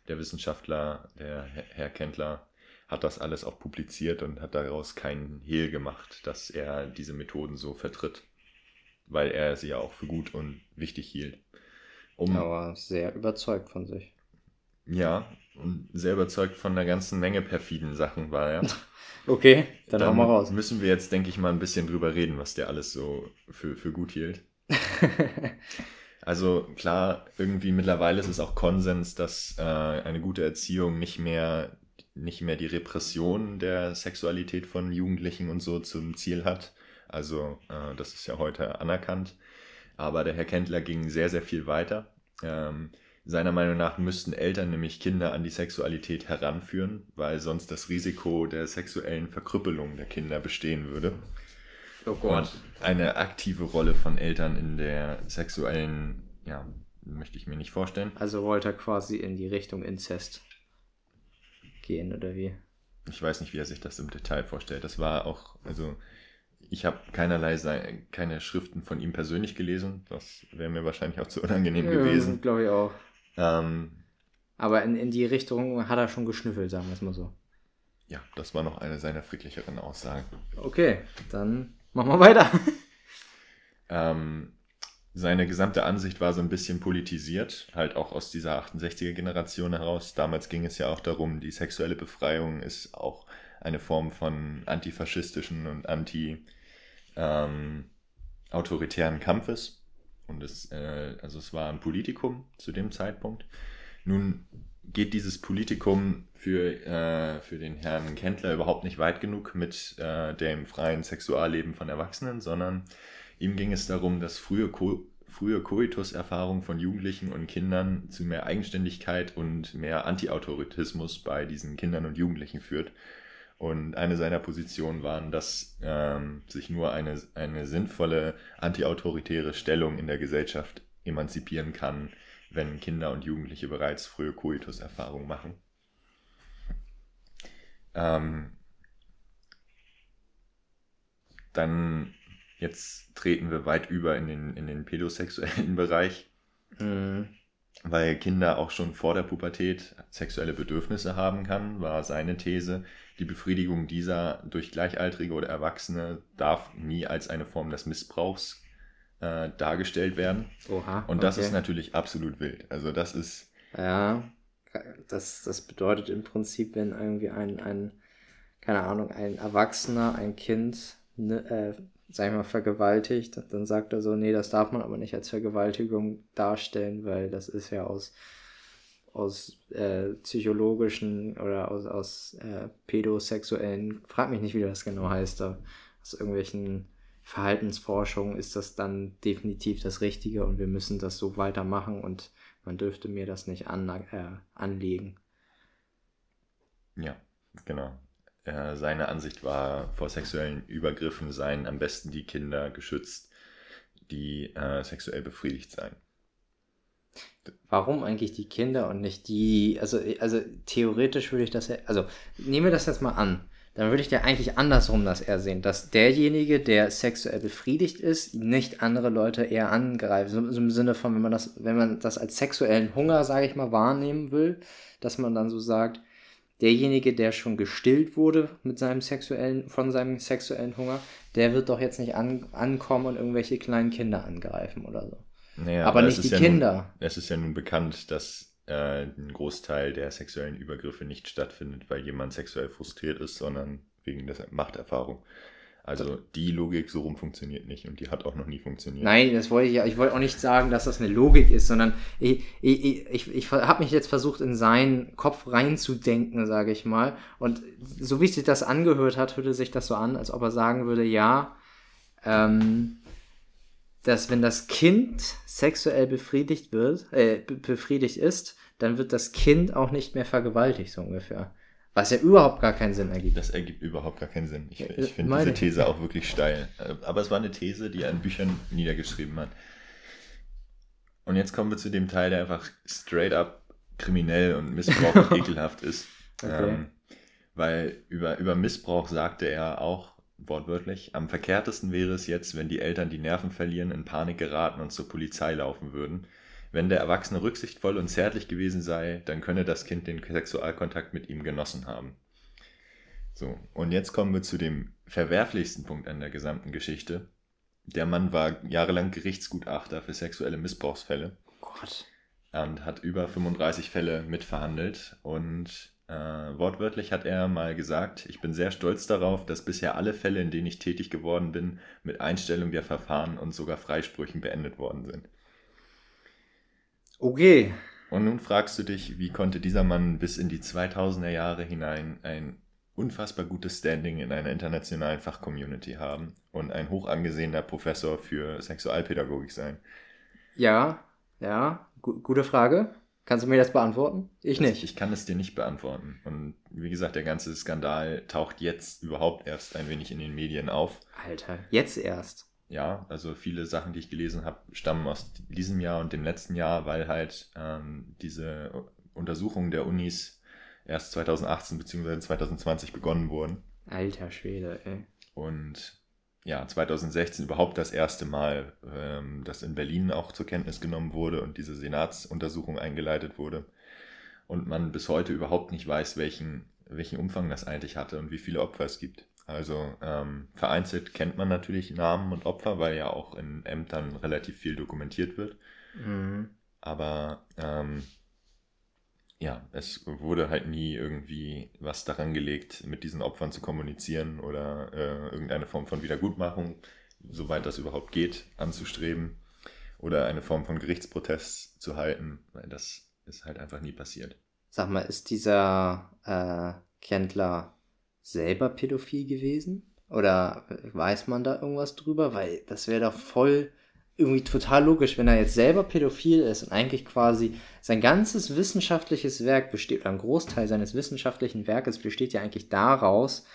der Wissenschaftler, der Herr Kendler, hat das alles auch publiziert und hat daraus keinen Hehl gemacht, dass er diese Methoden so vertritt, weil er sie ja auch für gut und wichtig hielt. Um, Aber sehr überzeugt von sich. Ja, sehr überzeugt von einer ganzen Menge perfiden Sachen war er. *laughs* okay, dann, dann hauen wir raus. Müssen wir jetzt, denke ich mal, ein bisschen drüber reden, was der alles so für, für gut hielt. *laughs* Also klar, irgendwie mittlerweile ist es auch Konsens, dass äh, eine gute Erziehung nicht mehr nicht mehr die Repression der Sexualität von Jugendlichen und so zum Ziel hat. Also äh, das ist ja heute anerkannt. Aber der Herr Kendler ging sehr, sehr viel weiter. Ähm, seiner Meinung nach müssten Eltern nämlich Kinder an die Sexualität heranführen, weil sonst das Risiko der sexuellen Verkrüppelung der Kinder bestehen würde. Oh Gott. Und eine aktive Rolle von Eltern in der sexuellen, ja, möchte ich mir nicht vorstellen. Also wollte er quasi in die Richtung Inzest gehen oder wie? Ich weiß nicht, wie er sich das im Detail vorstellt. Das war auch, also ich habe keinerlei keine Schriften von ihm persönlich gelesen. Das wäre mir wahrscheinlich auch zu unangenehm ja, gewesen. Glaube ich auch. Ähm, Aber in, in die Richtung hat er schon geschnüffelt, sagen wir es mal so. Ja, das war noch eine seiner friedlicheren Aussagen. Okay, dann machen wir weiter. *laughs* ähm, seine gesamte Ansicht war so ein bisschen politisiert, halt auch aus dieser 68er Generation heraus. Damals ging es ja auch darum, die sexuelle Befreiung ist auch eine Form von antifaschistischen und anti-autoritären ähm, Kampfes. Und es, äh, also es war ein Politikum zu dem Zeitpunkt. Nun geht dieses Politikum für, äh, für den Herrn Kendler überhaupt nicht weit genug mit äh, dem freien Sexualleben von Erwachsenen, sondern Ihm ging es darum, dass frühe, Co frühe Coitus-Erfahrung von Jugendlichen und Kindern zu mehr Eigenständigkeit und mehr Anti-Autoritismus bei diesen Kindern und Jugendlichen führt. Und eine seiner Positionen waren, dass ähm, sich nur eine, eine sinnvolle antiautoritäre Stellung in der Gesellschaft emanzipieren kann, wenn Kinder und Jugendliche bereits frühe Coitus-Erfahrung machen. Ähm, dann Jetzt treten wir weit über in den, in den pädosexuellen *laughs* Bereich, mhm. weil Kinder auch schon vor der Pubertät sexuelle Bedürfnisse haben kann, war seine These. Die Befriedigung dieser durch Gleichaltrige oder Erwachsene darf nie als eine Form des Missbrauchs äh, dargestellt werden. Oha, Und das okay. ist natürlich absolut wild. Also das ist... Ja, das, das bedeutet im Prinzip, wenn irgendwie ein, ein keine Ahnung, ein Erwachsener, ein Kind ne, äh, sag ich mal, vergewaltigt, dann sagt er so, nee, das darf man aber nicht als Vergewaltigung darstellen, weil das ist ja aus, aus äh, psychologischen oder aus, aus äh, pädosexuellen, frag mich nicht, wie das genau heißt, da, aus irgendwelchen Verhaltensforschungen ist das dann definitiv das Richtige und wir müssen das so weitermachen und man dürfte mir das nicht an, äh, anlegen. Ja, genau. Äh, seine Ansicht war, vor sexuellen Übergriffen seien am besten die Kinder geschützt, die äh, sexuell befriedigt seien. Warum eigentlich die Kinder und nicht die, also, also theoretisch würde ich das ja, also nehmen wir das jetzt mal an, dann würde ich ja eigentlich andersrum das eher sehen, dass derjenige, der sexuell befriedigt ist, nicht andere Leute eher angreift. So, so im Sinne von, wenn man das, wenn man das als sexuellen Hunger, sage ich mal, wahrnehmen will, dass man dann so sagt, derjenige, der schon gestillt wurde mit seinem sexuellen, von seinem sexuellen Hunger, der wird doch jetzt nicht an, ankommen und irgendwelche kleinen Kinder angreifen oder so. Naja, aber, nicht es die ja Kinder. Nun, es ist ja nun bekannt, dass äh, ein Großteil der sexuellen Übergriffe nicht stattfindet, weil jemand sexuell frustriert ist, sondern wegen der Machterfahrung. Also die Logik so rum funktioniert nicht und die hat auch noch nie funktioniert. Nein, das wollte ich ja. Ich wollte auch nicht sagen, dass das eine Logik ist, sondern ich, ich, ich, ich habe mich jetzt versucht, in seinen Kopf reinzudenken, sage ich mal. Und so wie sich das angehört hat, hörte sich das so an, als ob er sagen würde, ja, ähm, dass wenn das Kind sexuell befriedigt wird, äh, befriedigt ist, dann wird das Kind auch nicht mehr vergewaltigt, so ungefähr. Was ja überhaupt gar keinen Sinn ergibt. Das ergibt überhaupt gar keinen Sinn. Ich, ich finde diese. These auch wirklich steil. Äh, Aber es war eine These, die er in Büchern niedergeschrieben hat. Und jetzt kommen wir zu dem Teil, der einfach straight up kriminell und Missbrauch und *laughs* ekelhaft ist. Okay. Ähm, weil über, über Missbrauch sagte er auch wortwörtlich, am verkehrtesten wäre es jetzt, wenn die Eltern die Nerven verlieren, in Panik geraten und zur Polizei laufen würden. Wenn der Erwachsene rücksichtsvoll und zärtlich gewesen sei, dann könne das Kind den Sexualkontakt mit ihm genossen haben. So, und jetzt kommen wir zu dem verwerflichsten Punkt an der gesamten Geschichte. Der Mann war jahrelang Gerichtsgutachter für sexuelle Missbrauchsfälle Gott. und hat über 35 Fälle mitverhandelt. Und äh, wortwörtlich hat er mal gesagt, ich bin sehr stolz darauf, dass bisher alle Fälle, in denen ich tätig geworden bin, mit Einstellung der Verfahren und sogar Freisprüchen beendet worden sind. Okay. Und nun fragst du dich, wie konnte dieser Mann bis in die 2000er Jahre hinein ein unfassbar gutes Standing in einer internationalen Fachcommunity haben und ein hoch angesehener Professor für Sexualpädagogik sein? Ja, ja, gu gute Frage. Kannst du mir das beantworten? Ich Das- nicht. Ich kann es dir nicht beantworten. Und wie gesagt, der ganze Skandal taucht jetzt überhaupt erst ein wenig in den Medien auf. Alter, jetzt erst. Ja, also viele Sachen, die ich gelesen habe, stammen aus diesem Jahr und dem letzten Jahr, weil halt ähm, diese Untersuchungen der Unis erst 2018 bzw. 2020 begonnen wurden. Alter Schwede, ey. Und ja, 2016 überhaupt das erste Mal, ähm, dass in Berlin auch zur Kenntnis genommen wurde und diese Senatsuntersuchung eingeleitet wurde. Und man bis heute überhaupt nicht weiß, welchen, welchen Umfang das eigentlich hatte und wie viele Opfer es gibt. Also ähm, vereinzelt kennt man natürlich Namen und Opfer, weil ja auch in Ämtern relativ viel dokumentiert wird. Mhm. Aber ähm, ja, es wurde halt nie irgendwie was daran gelegt, mit diesen Opfern zu kommunizieren oder äh, irgendeine Form von Wiedergutmachung, soweit das überhaupt geht, anzustreben oder eine Form von Gerichtsprotest zu halten, weil das ist halt einfach nie passiert. Sag mal, ist dieser äh, Kendler selber pädophil gewesen? Oder weiß man da irgendwas drüber? Weil das wäre doch voll irgendwie total logisch, wenn er jetzt selber pädophil ist und eigentlich quasi sein ganzes wissenschaftliches Werk besteht, oder ein Großteil seines wissenschaftlichen Werkes besteht ja eigentlich daraus,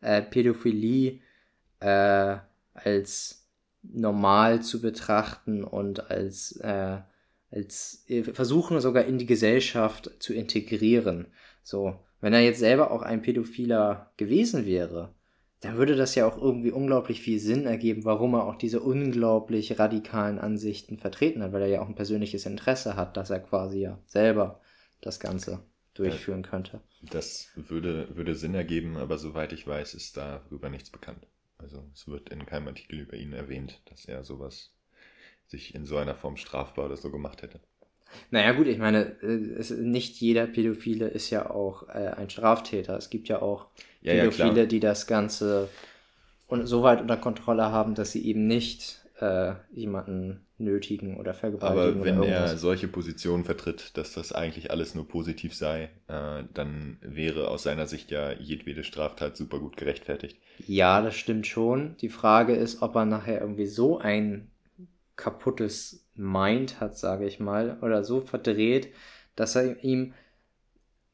äh, Pädophilie äh, als normal zu betrachten und als, äh, als äh, versuchen sogar in die Gesellschaft zu integrieren. So, wenn er jetzt selber auch ein Pädophiler gewesen wäre, dann würde das ja auch irgendwie unglaublich viel Sinn ergeben, warum er auch diese unglaublich radikalen Ansichten vertreten hat, weil er ja auch ein persönliches Interesse hat, dass er quasi ja selber das Ganze durchführen könnte. Das würde, würde Sinn ergeben, aber soweit ich weiß, ist darüber nichts bekannt. Also es wird in keinem Artikel über ihn erwähnt, dass er sowas sich in so einer Form strafbar oder so gemacht hätte. Naja gut, ich meine, äh, es, nicht jeder Pädophile ist ja auch äh, ein Straftäter. Es gibt ja auch Ja, ja, Pädophile, klar. die das Ganze und so weit unter Kontrolle haben, dass sie eben nicht äh, jemanden nötigen oder vergewaltigen Aber wenn er solche Positionen vertritt, dass das eigentlich alles nur positiv sei, äh, dann wäre aus seiner Sicht ja jedwede Straftat super gut gerechtfertigt. Ja, das stimmt schon. Die Frage ist, ob er nachher irgendwie so ein kaputtes Mind hat, sage ich mal, oder so verdreht, dass er ihm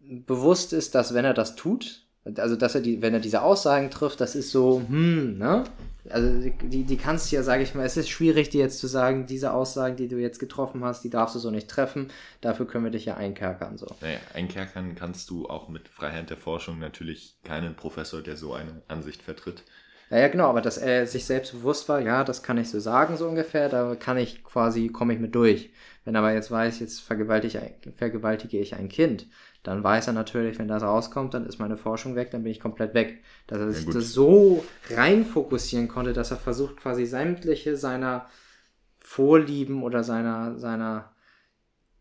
bewusst ist, dass wenn er das tut, Also, dass er die, wenn er diese Aussagen trifft, das ist so, hm, ne? Also, die, die kannst du ja, sage ich mal, es ist schwierig, dir jetzt zu sagen, diese Aussagen, die du jetzt getroffen hast, die darfst du so nicht treffen. Dafür können wir dich ja einkerkern, so. Naja, einkerkern kannst du auch mit Freiheit der Forschung natürlich keinen Professor, der so eine Ansicht vertritt. Ja, ja, genau, aber dass er sich selbst bewusst war, ja, das kann ich so sagen, so ungefähr, da kann ich quasi, komme ich mit durch. Wenn er aber jetzt weiß, jetzt vergewaltige, vergewaltige ich ein Kind, dann weiß er natürlich, wenn das rauskommt, dann ist meine Forschung weg, dann bin ich komplett weg. Dass er sich ja, das so rein fokussieren konnte, dass er versucht, quasi sämtliche seiner Vorlieben oder seiner, seiner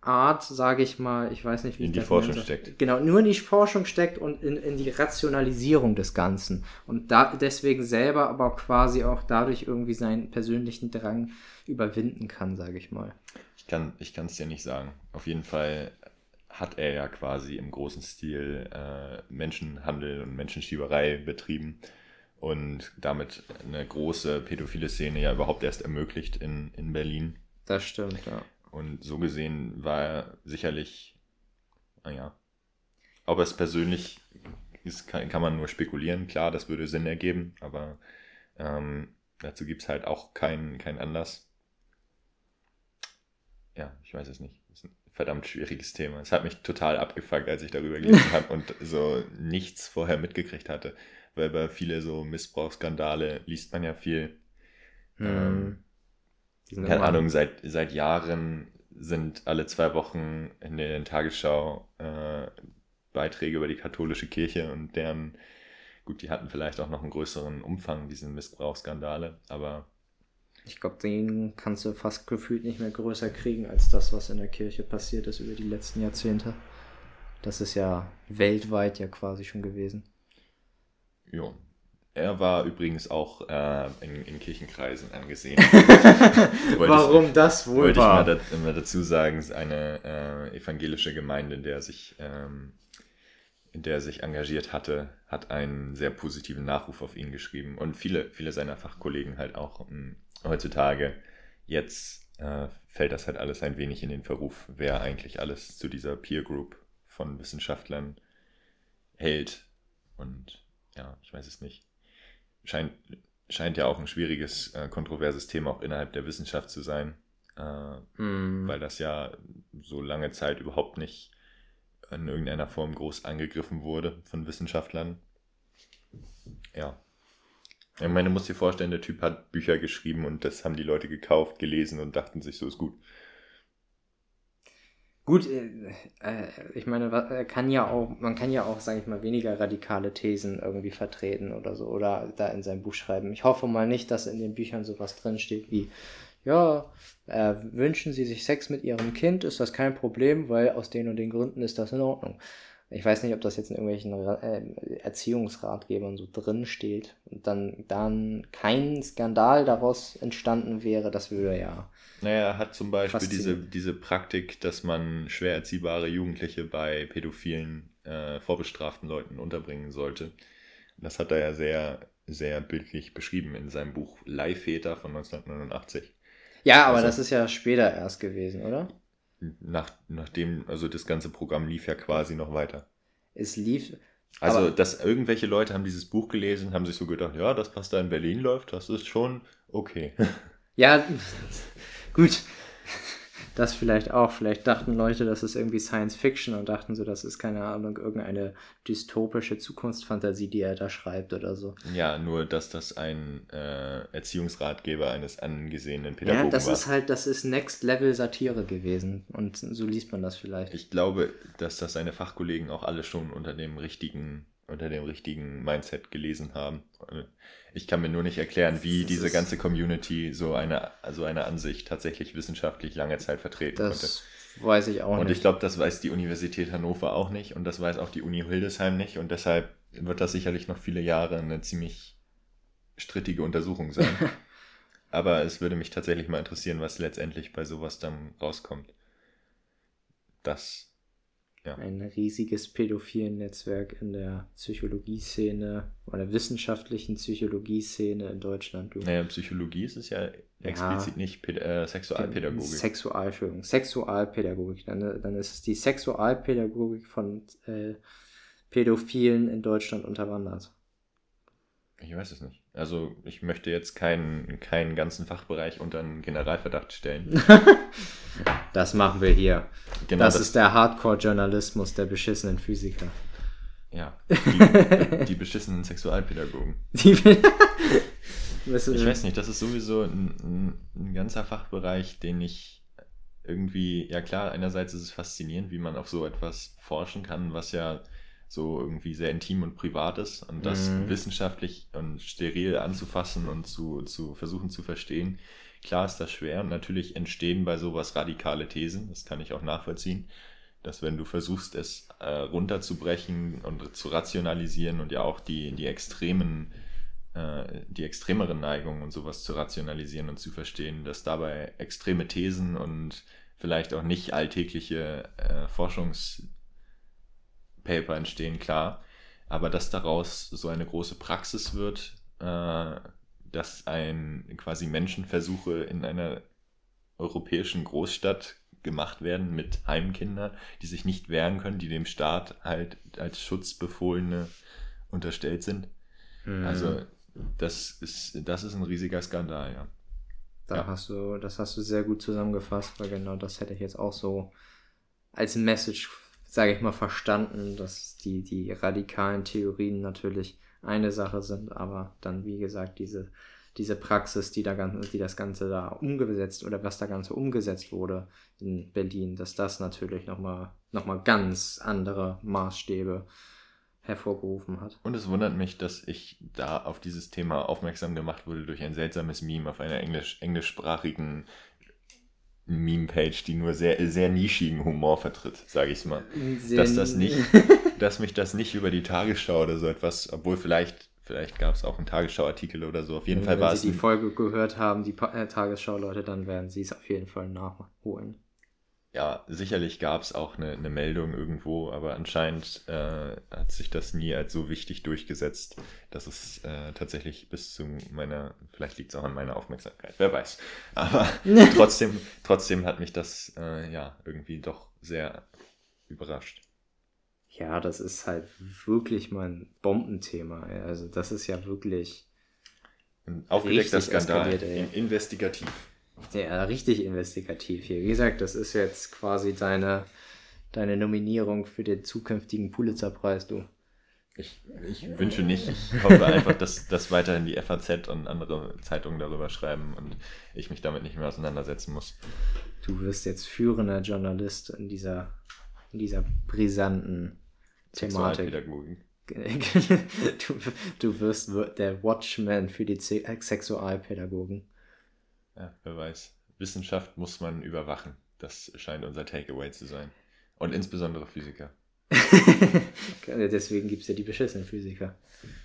Art, sage ich mal, ich weiß nicht, wie in die Forschung steckt. Genau, nur in die Forschung steckt und in, in die Rationalisierung des Ganzen. Und da deswegen selber aber quasi auch dadurch irgendwie seinen persönlichen Drang überwinden kann, sage ich mal. Ich kann es dir nicht sagen. Auf jeden Fall hat er ja quasi im großen Stil äh, Menschenhandel und Menschenschieberei betrieben und damit eine große pädophile Szene ja überhaupt erst ermöglicht in, in Berlin. Das stimmt, ja. Und so gesehen war er sicherlich, naja, ob es persönlich ist, kann, kann man nur spekulieren. Klar, das würde Sinn ergeben, aber ähm, dazu gibt es halt auch keinen kein Anlass. Ja, ich weiß es nicht verdammt schwieriges Thema. Es hat mich total abgefuckt, als ich darüber gelesen *laughs* habe und so nichts vorher mitgekriegt hatte. Weil bei viele so Missbrauchsskandale liest man ja viel. Hm. Ähm, keine Ahnung, seit, seit Jahren sind alle zwei Wochen in der Tagesschau äh, Beiträge über die katholische Kirche und deren, gut, die hatten vielleicht auch noch einen größeren Umfang, diese Missbrauchsskandale, aber ich glaube, den kannst du fast gefühlt nicht mehr größer kriegen als das, was in der Kirche passiert ist über die letzten Jahrzehnte. Das ist ja weltweit ja quasi schon gewesen. Jo. Er war übrigens auch äh, in, in, Kirchenkreisen angesehen. *laughs* Warum ich, das wohl wollte war? Wollte ich mal, da, mal, dazu sagen, eine äh, evangelische Gemeinde, in der sich ähm, in der er sich engagiert hatte, hat einen sehr positiven Nachruf auf ihn geschrieben und viele, viele seiner Fachkollegen halt auch um, heutzutage. Jetzt äh, fällt das halt alles ein wenig in den Verruf, wer eigentlich alles zu dieser Peer Group von Wissenschaftlern hält. Und ja, ich weiß es nicht. Scheint, scheint ja auch ein schwieriges, äh, kontroverses Thema auch innerhalb der Wissenschaft zu sein, äh, hm. weil das ja so lange Zeit überhaupt nicht in irgendeiner Form groß angegriffen wurde von Wissenschaftlern. Ja. Ich meine, du musst dir vorstellen, der Typ hat Bücher geschrieben und das haben die Leute gekauft, gelesen und dachten sich, so ist gut. Gut, äh, äh ich meine, kann ja auch, man kann ja auch, sage ich mal, weniger radikale Thesen irgendwie vertreten oder so oder da in seinem Buch schreiben. Ich hoffe mal nicht, dass in den Büchern sowas drinsteht wie, ja, äh, wünschen Sie sich Sex mit Ihrem Kind, ist das kein Problem, weil aus den und den Gründen ist das in Ordnung. Ich weiß nicht, ob das jetzt in irgendwelchen äh, Erziehungsratgebern so drin steht und dann, dann kein Skandal daraus entstanden wäre, das würde ja. Naja, er hat zum Beispiel diese, diese Praktik, dass man schwer erziehbare Jugendliche bei pädophilen, äh, vorbestraften Leuten unterbringen sollte. Das hat er ja sehr, sehr bildlich beschrieben in seinem Buch Leihväter von 1989. Ja, aber also, das ist ja später erst gewesen, oder? Nach, nachdem, also das ganze Programm lief ja quasi noch weiter. Es lief. Also, dass irgendwelche Leute haben dieses Buch gelesen, haben sich so gedacht, ja, das, was da in Berlin läuft, das ist schon okay. Ja, *laughs* gut. *laughs* Das vielleicht auch. Vielleicht dachten Leute, das ist irgendwie Science Fiction und dachten so, das ist keine Ahnung, irgendeine dystopische Zukunftsfantasie, die er da schreibt oder so. Ja, nur, dass das ein äh, Erziehungsratgeber eines angesehenen Pädagogen war. Ja, das war. ist halt, das ist Next Level Satire gewesen und so liest man das vielleicht. Ich glaube, dass das seine Fachkollegen auch alle schon unter dem richtigen unter dem richtigen Mindset gelesen haben. Ich kann mir nur nicht erklären, wie diese ganze Community so eine, so eine Ansicht tatsächlich wissenschaftlich lange Zeit vertreten das konnte. weiß ich auch und nicht. Und ich glaube, das weiß die Universität Hannover auch nicht und das weiß auch die Uni Hildesheim nicht und deshalb wird das sicherlich noch viele Jahre eine ziemlich strittige Untersuchung sein. *laughs* Aber es würde mich tatsächlich mal interessieren, was letztendlich bei sowas dann rauskommt. Das ja. Ein riesiges pädophilen Netzwerk in der Psychologieszene oder wissenschaftlichen Psychologieszene in Deutschland. Du. Naja, Psychologie ist es ja explizit ja, nicht äh, Sexualpädagogik. Sexual, Entschuldigung, Sexualpädagogik. Dann, dann ist es die Sexualpädagogik von äh, Pädophilen in Deutschland unterwandert? Ich weiß es nicht. Also ich möchte jetzt keinen, keinen ganzen Fachbereich unter einen Generalverdacht stellen. *laughs* Das machen wir hier. Genau, das, ist der Hardcore-Journalismus der beschissenen Physiker. Ja, *laughs* die, die beschissenen Sexualpädagogen. Die, *laughs* Ich weiß nicht, das ist sowieso ein, ein, ein ganzer Fachbereich, den ich irgendwie, ja klar, einerseits ist es faszinierend, wie man auf so etwas forschen kann, was ja so irgendwie sehr intim und privat ist und das Mhm. wissenschaftlich und steril anzufassen und zu, zu versuchen zu verstehen. Klar ist das schwer und natürlich entstehen bei sowas radikale Thesen, das kann ich auch nachvollziehen, dass wenn du versuchst, es äh, runterzubrechen und zu rationalisieren und ja auch die, die extremen äh, die extremeren Neigungen und sowas zu rationalisieren und zu verstehen, dass dabei extreme Thesen und vielleicht auch nicht alltägliche äh, Forschungspaper entstehen, klar. Aber dass daraus so eine große Praxis wird, äh, dass ein quasi Menschenversuche in einer europäischen Großstadt gemacht werden mit Heimkindern, die sich nicht wehren können, die dem Staat halt als Schutzbefohlene unterstellt sind. Mhm. Also das ist, das ist ein riesiger Skandal, ja. Da Ja. hast du, das hast du sehr gut zusammengefasst, weil genau das hätte ich jetzt auch so als Message, sage ich mal, verstanden, dass die, die radikalen Theorien natürlich eine Sache sind, aber dann, wie gesagt, diese, diese Praxis, die, da ganz, die das Ganze da umgesetzt oder was da Ganze umgesetzt wurde in Berlin, dass das natürlich nochmal noch mal ganz andere Maßstäbe hervorgerufen hat. Und es wundert mich, dass ich da auf dieses Thema aufmerksam gemacht wurde durch ein seltsames Meme auf einer englisch, englischsprachigen Meme-Page, die nur sehr, sehr nischigen Humor vertritt, sage ich mal. Dass das nicht, *laughs* dass mich das nicht über die Tagesschau oder so etwas, obwohl vielleicht, vielleicht gab es auch einen Tagesschau-Artikel oder so. Auf jeden Fall Wenn war es Sie die Folge gehört haben, die äh, Tagesschau-Leute, dann werden Sie es auf jeden Fall nachholen. Ja, sicherlich gab es auch eine, eine Meldung irgendwo, aber anscheinend äh, hat sich das nie als so wichtig durchgesetzt, dass es äh, tatsächlich bis zu meiner, vielleicht liegt es auch an meiner Aufmerksamkeit, wer weiß. Aber *laughs* trotzdem, trotzdem hat mich das äh, ja irgendwie doch sehr überrascht. Ja, das ist halt wirklich mal ein Bombenthema. Also das ist ja wirklich Ein aufgedeckter Skandal, eskaliert, investigativ. Ja, richtig investigativ hier. Wie gesagt, das ist jetzt quasi deine, deine Nominierung für den zukünftigen Pulitzer-Preis, du. Ich, ich wünsche nicht. Ich hoffe einfach, dass, dass weiterhin die FAZ und andere Zeitungen darüber schreiben und ich mich damit nicht mehr auseinandersetzen muss. Du wirst jetzt führender Journalist in dieser, in dieser brisanten Thematik. *laughs* Du, du wirst wir- der Watchman für die Se Sexualpädagogen. Ja, wer weiß. Wissenschaft muss man überwachen. Das scheint unser Takeaway zu sein. Und insbesondere Physiker. *laughs* Deswegen gibt es ja die beschissenen Physiker.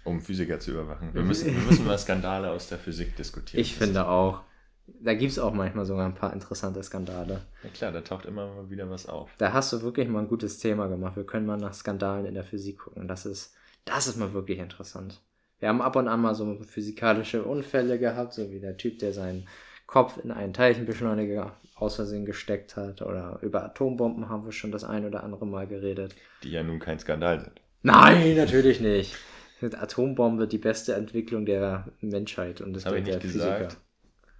Um Physiker zu überwachen. Wir müssen, wir müssen mal Skandale aus der Physik diskutieren. Ich finde auch. Da gibt es auch manchmal sogar ein paar interessante Skandale. Ja klar, da taucht immer mal wieder was auf. Da hast du wirklich mal ein gutes Thema gemacht. Wir können mal nach Skandalen in der Physik gucken. Das ist, das ist mal wirklich interessant. Wir haben ab und an mal so physikalische Unfälle gehabt, so wie der Typ, der seinen Kopf in einen Teilchenbeschleuniger aus Versehen gesteckt hat. Oder über Atombomben haben wir schon das ein oder andere Mal geredet. Die ja nun kein Skandal sind. Nein, natürlich nicht. Mit Atombombe die beste Entwicklung der Menschheit und Das habe ich der nicht gesagt.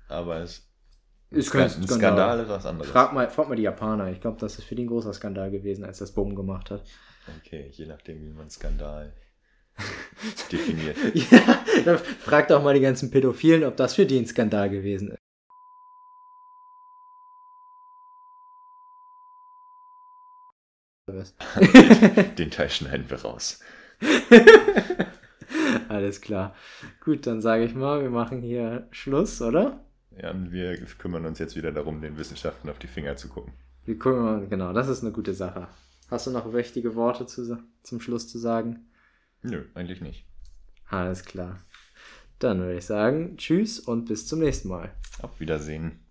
Aber es Ist kein ein Skandal. Skandal ist was anderes. Frag mal, frag mal die Japaner. Ich glaube, das ist für die ein großer Skandal gewesen, als das Bumm gemacht hat. Okay, je nachdem, wie man Skandal definiert. *laughs* Ja, dann frag doch mal die ganzen Pädophilen, ob das für die ein Skandal gewesen ist. *laughs* Den Teil schneiden wir raus. *laughs* Alles klar. Gut, dann sage ich mal, wir machen hier Schluss, oder? Ja, und wir kümmern uns jetzt wieder darum, den Wissenschaften auf die Finger zu gucken. Wir gucken mal, genau, das ist eine gute Sache. Hast du noch wichtige Worte zu, zum Schluss zu sagen? Nö, eigentlich nicht. Alles klar. Dann würde ich sagen, tschüss und bis zum nächsten Mal. Auf Wiedersehen.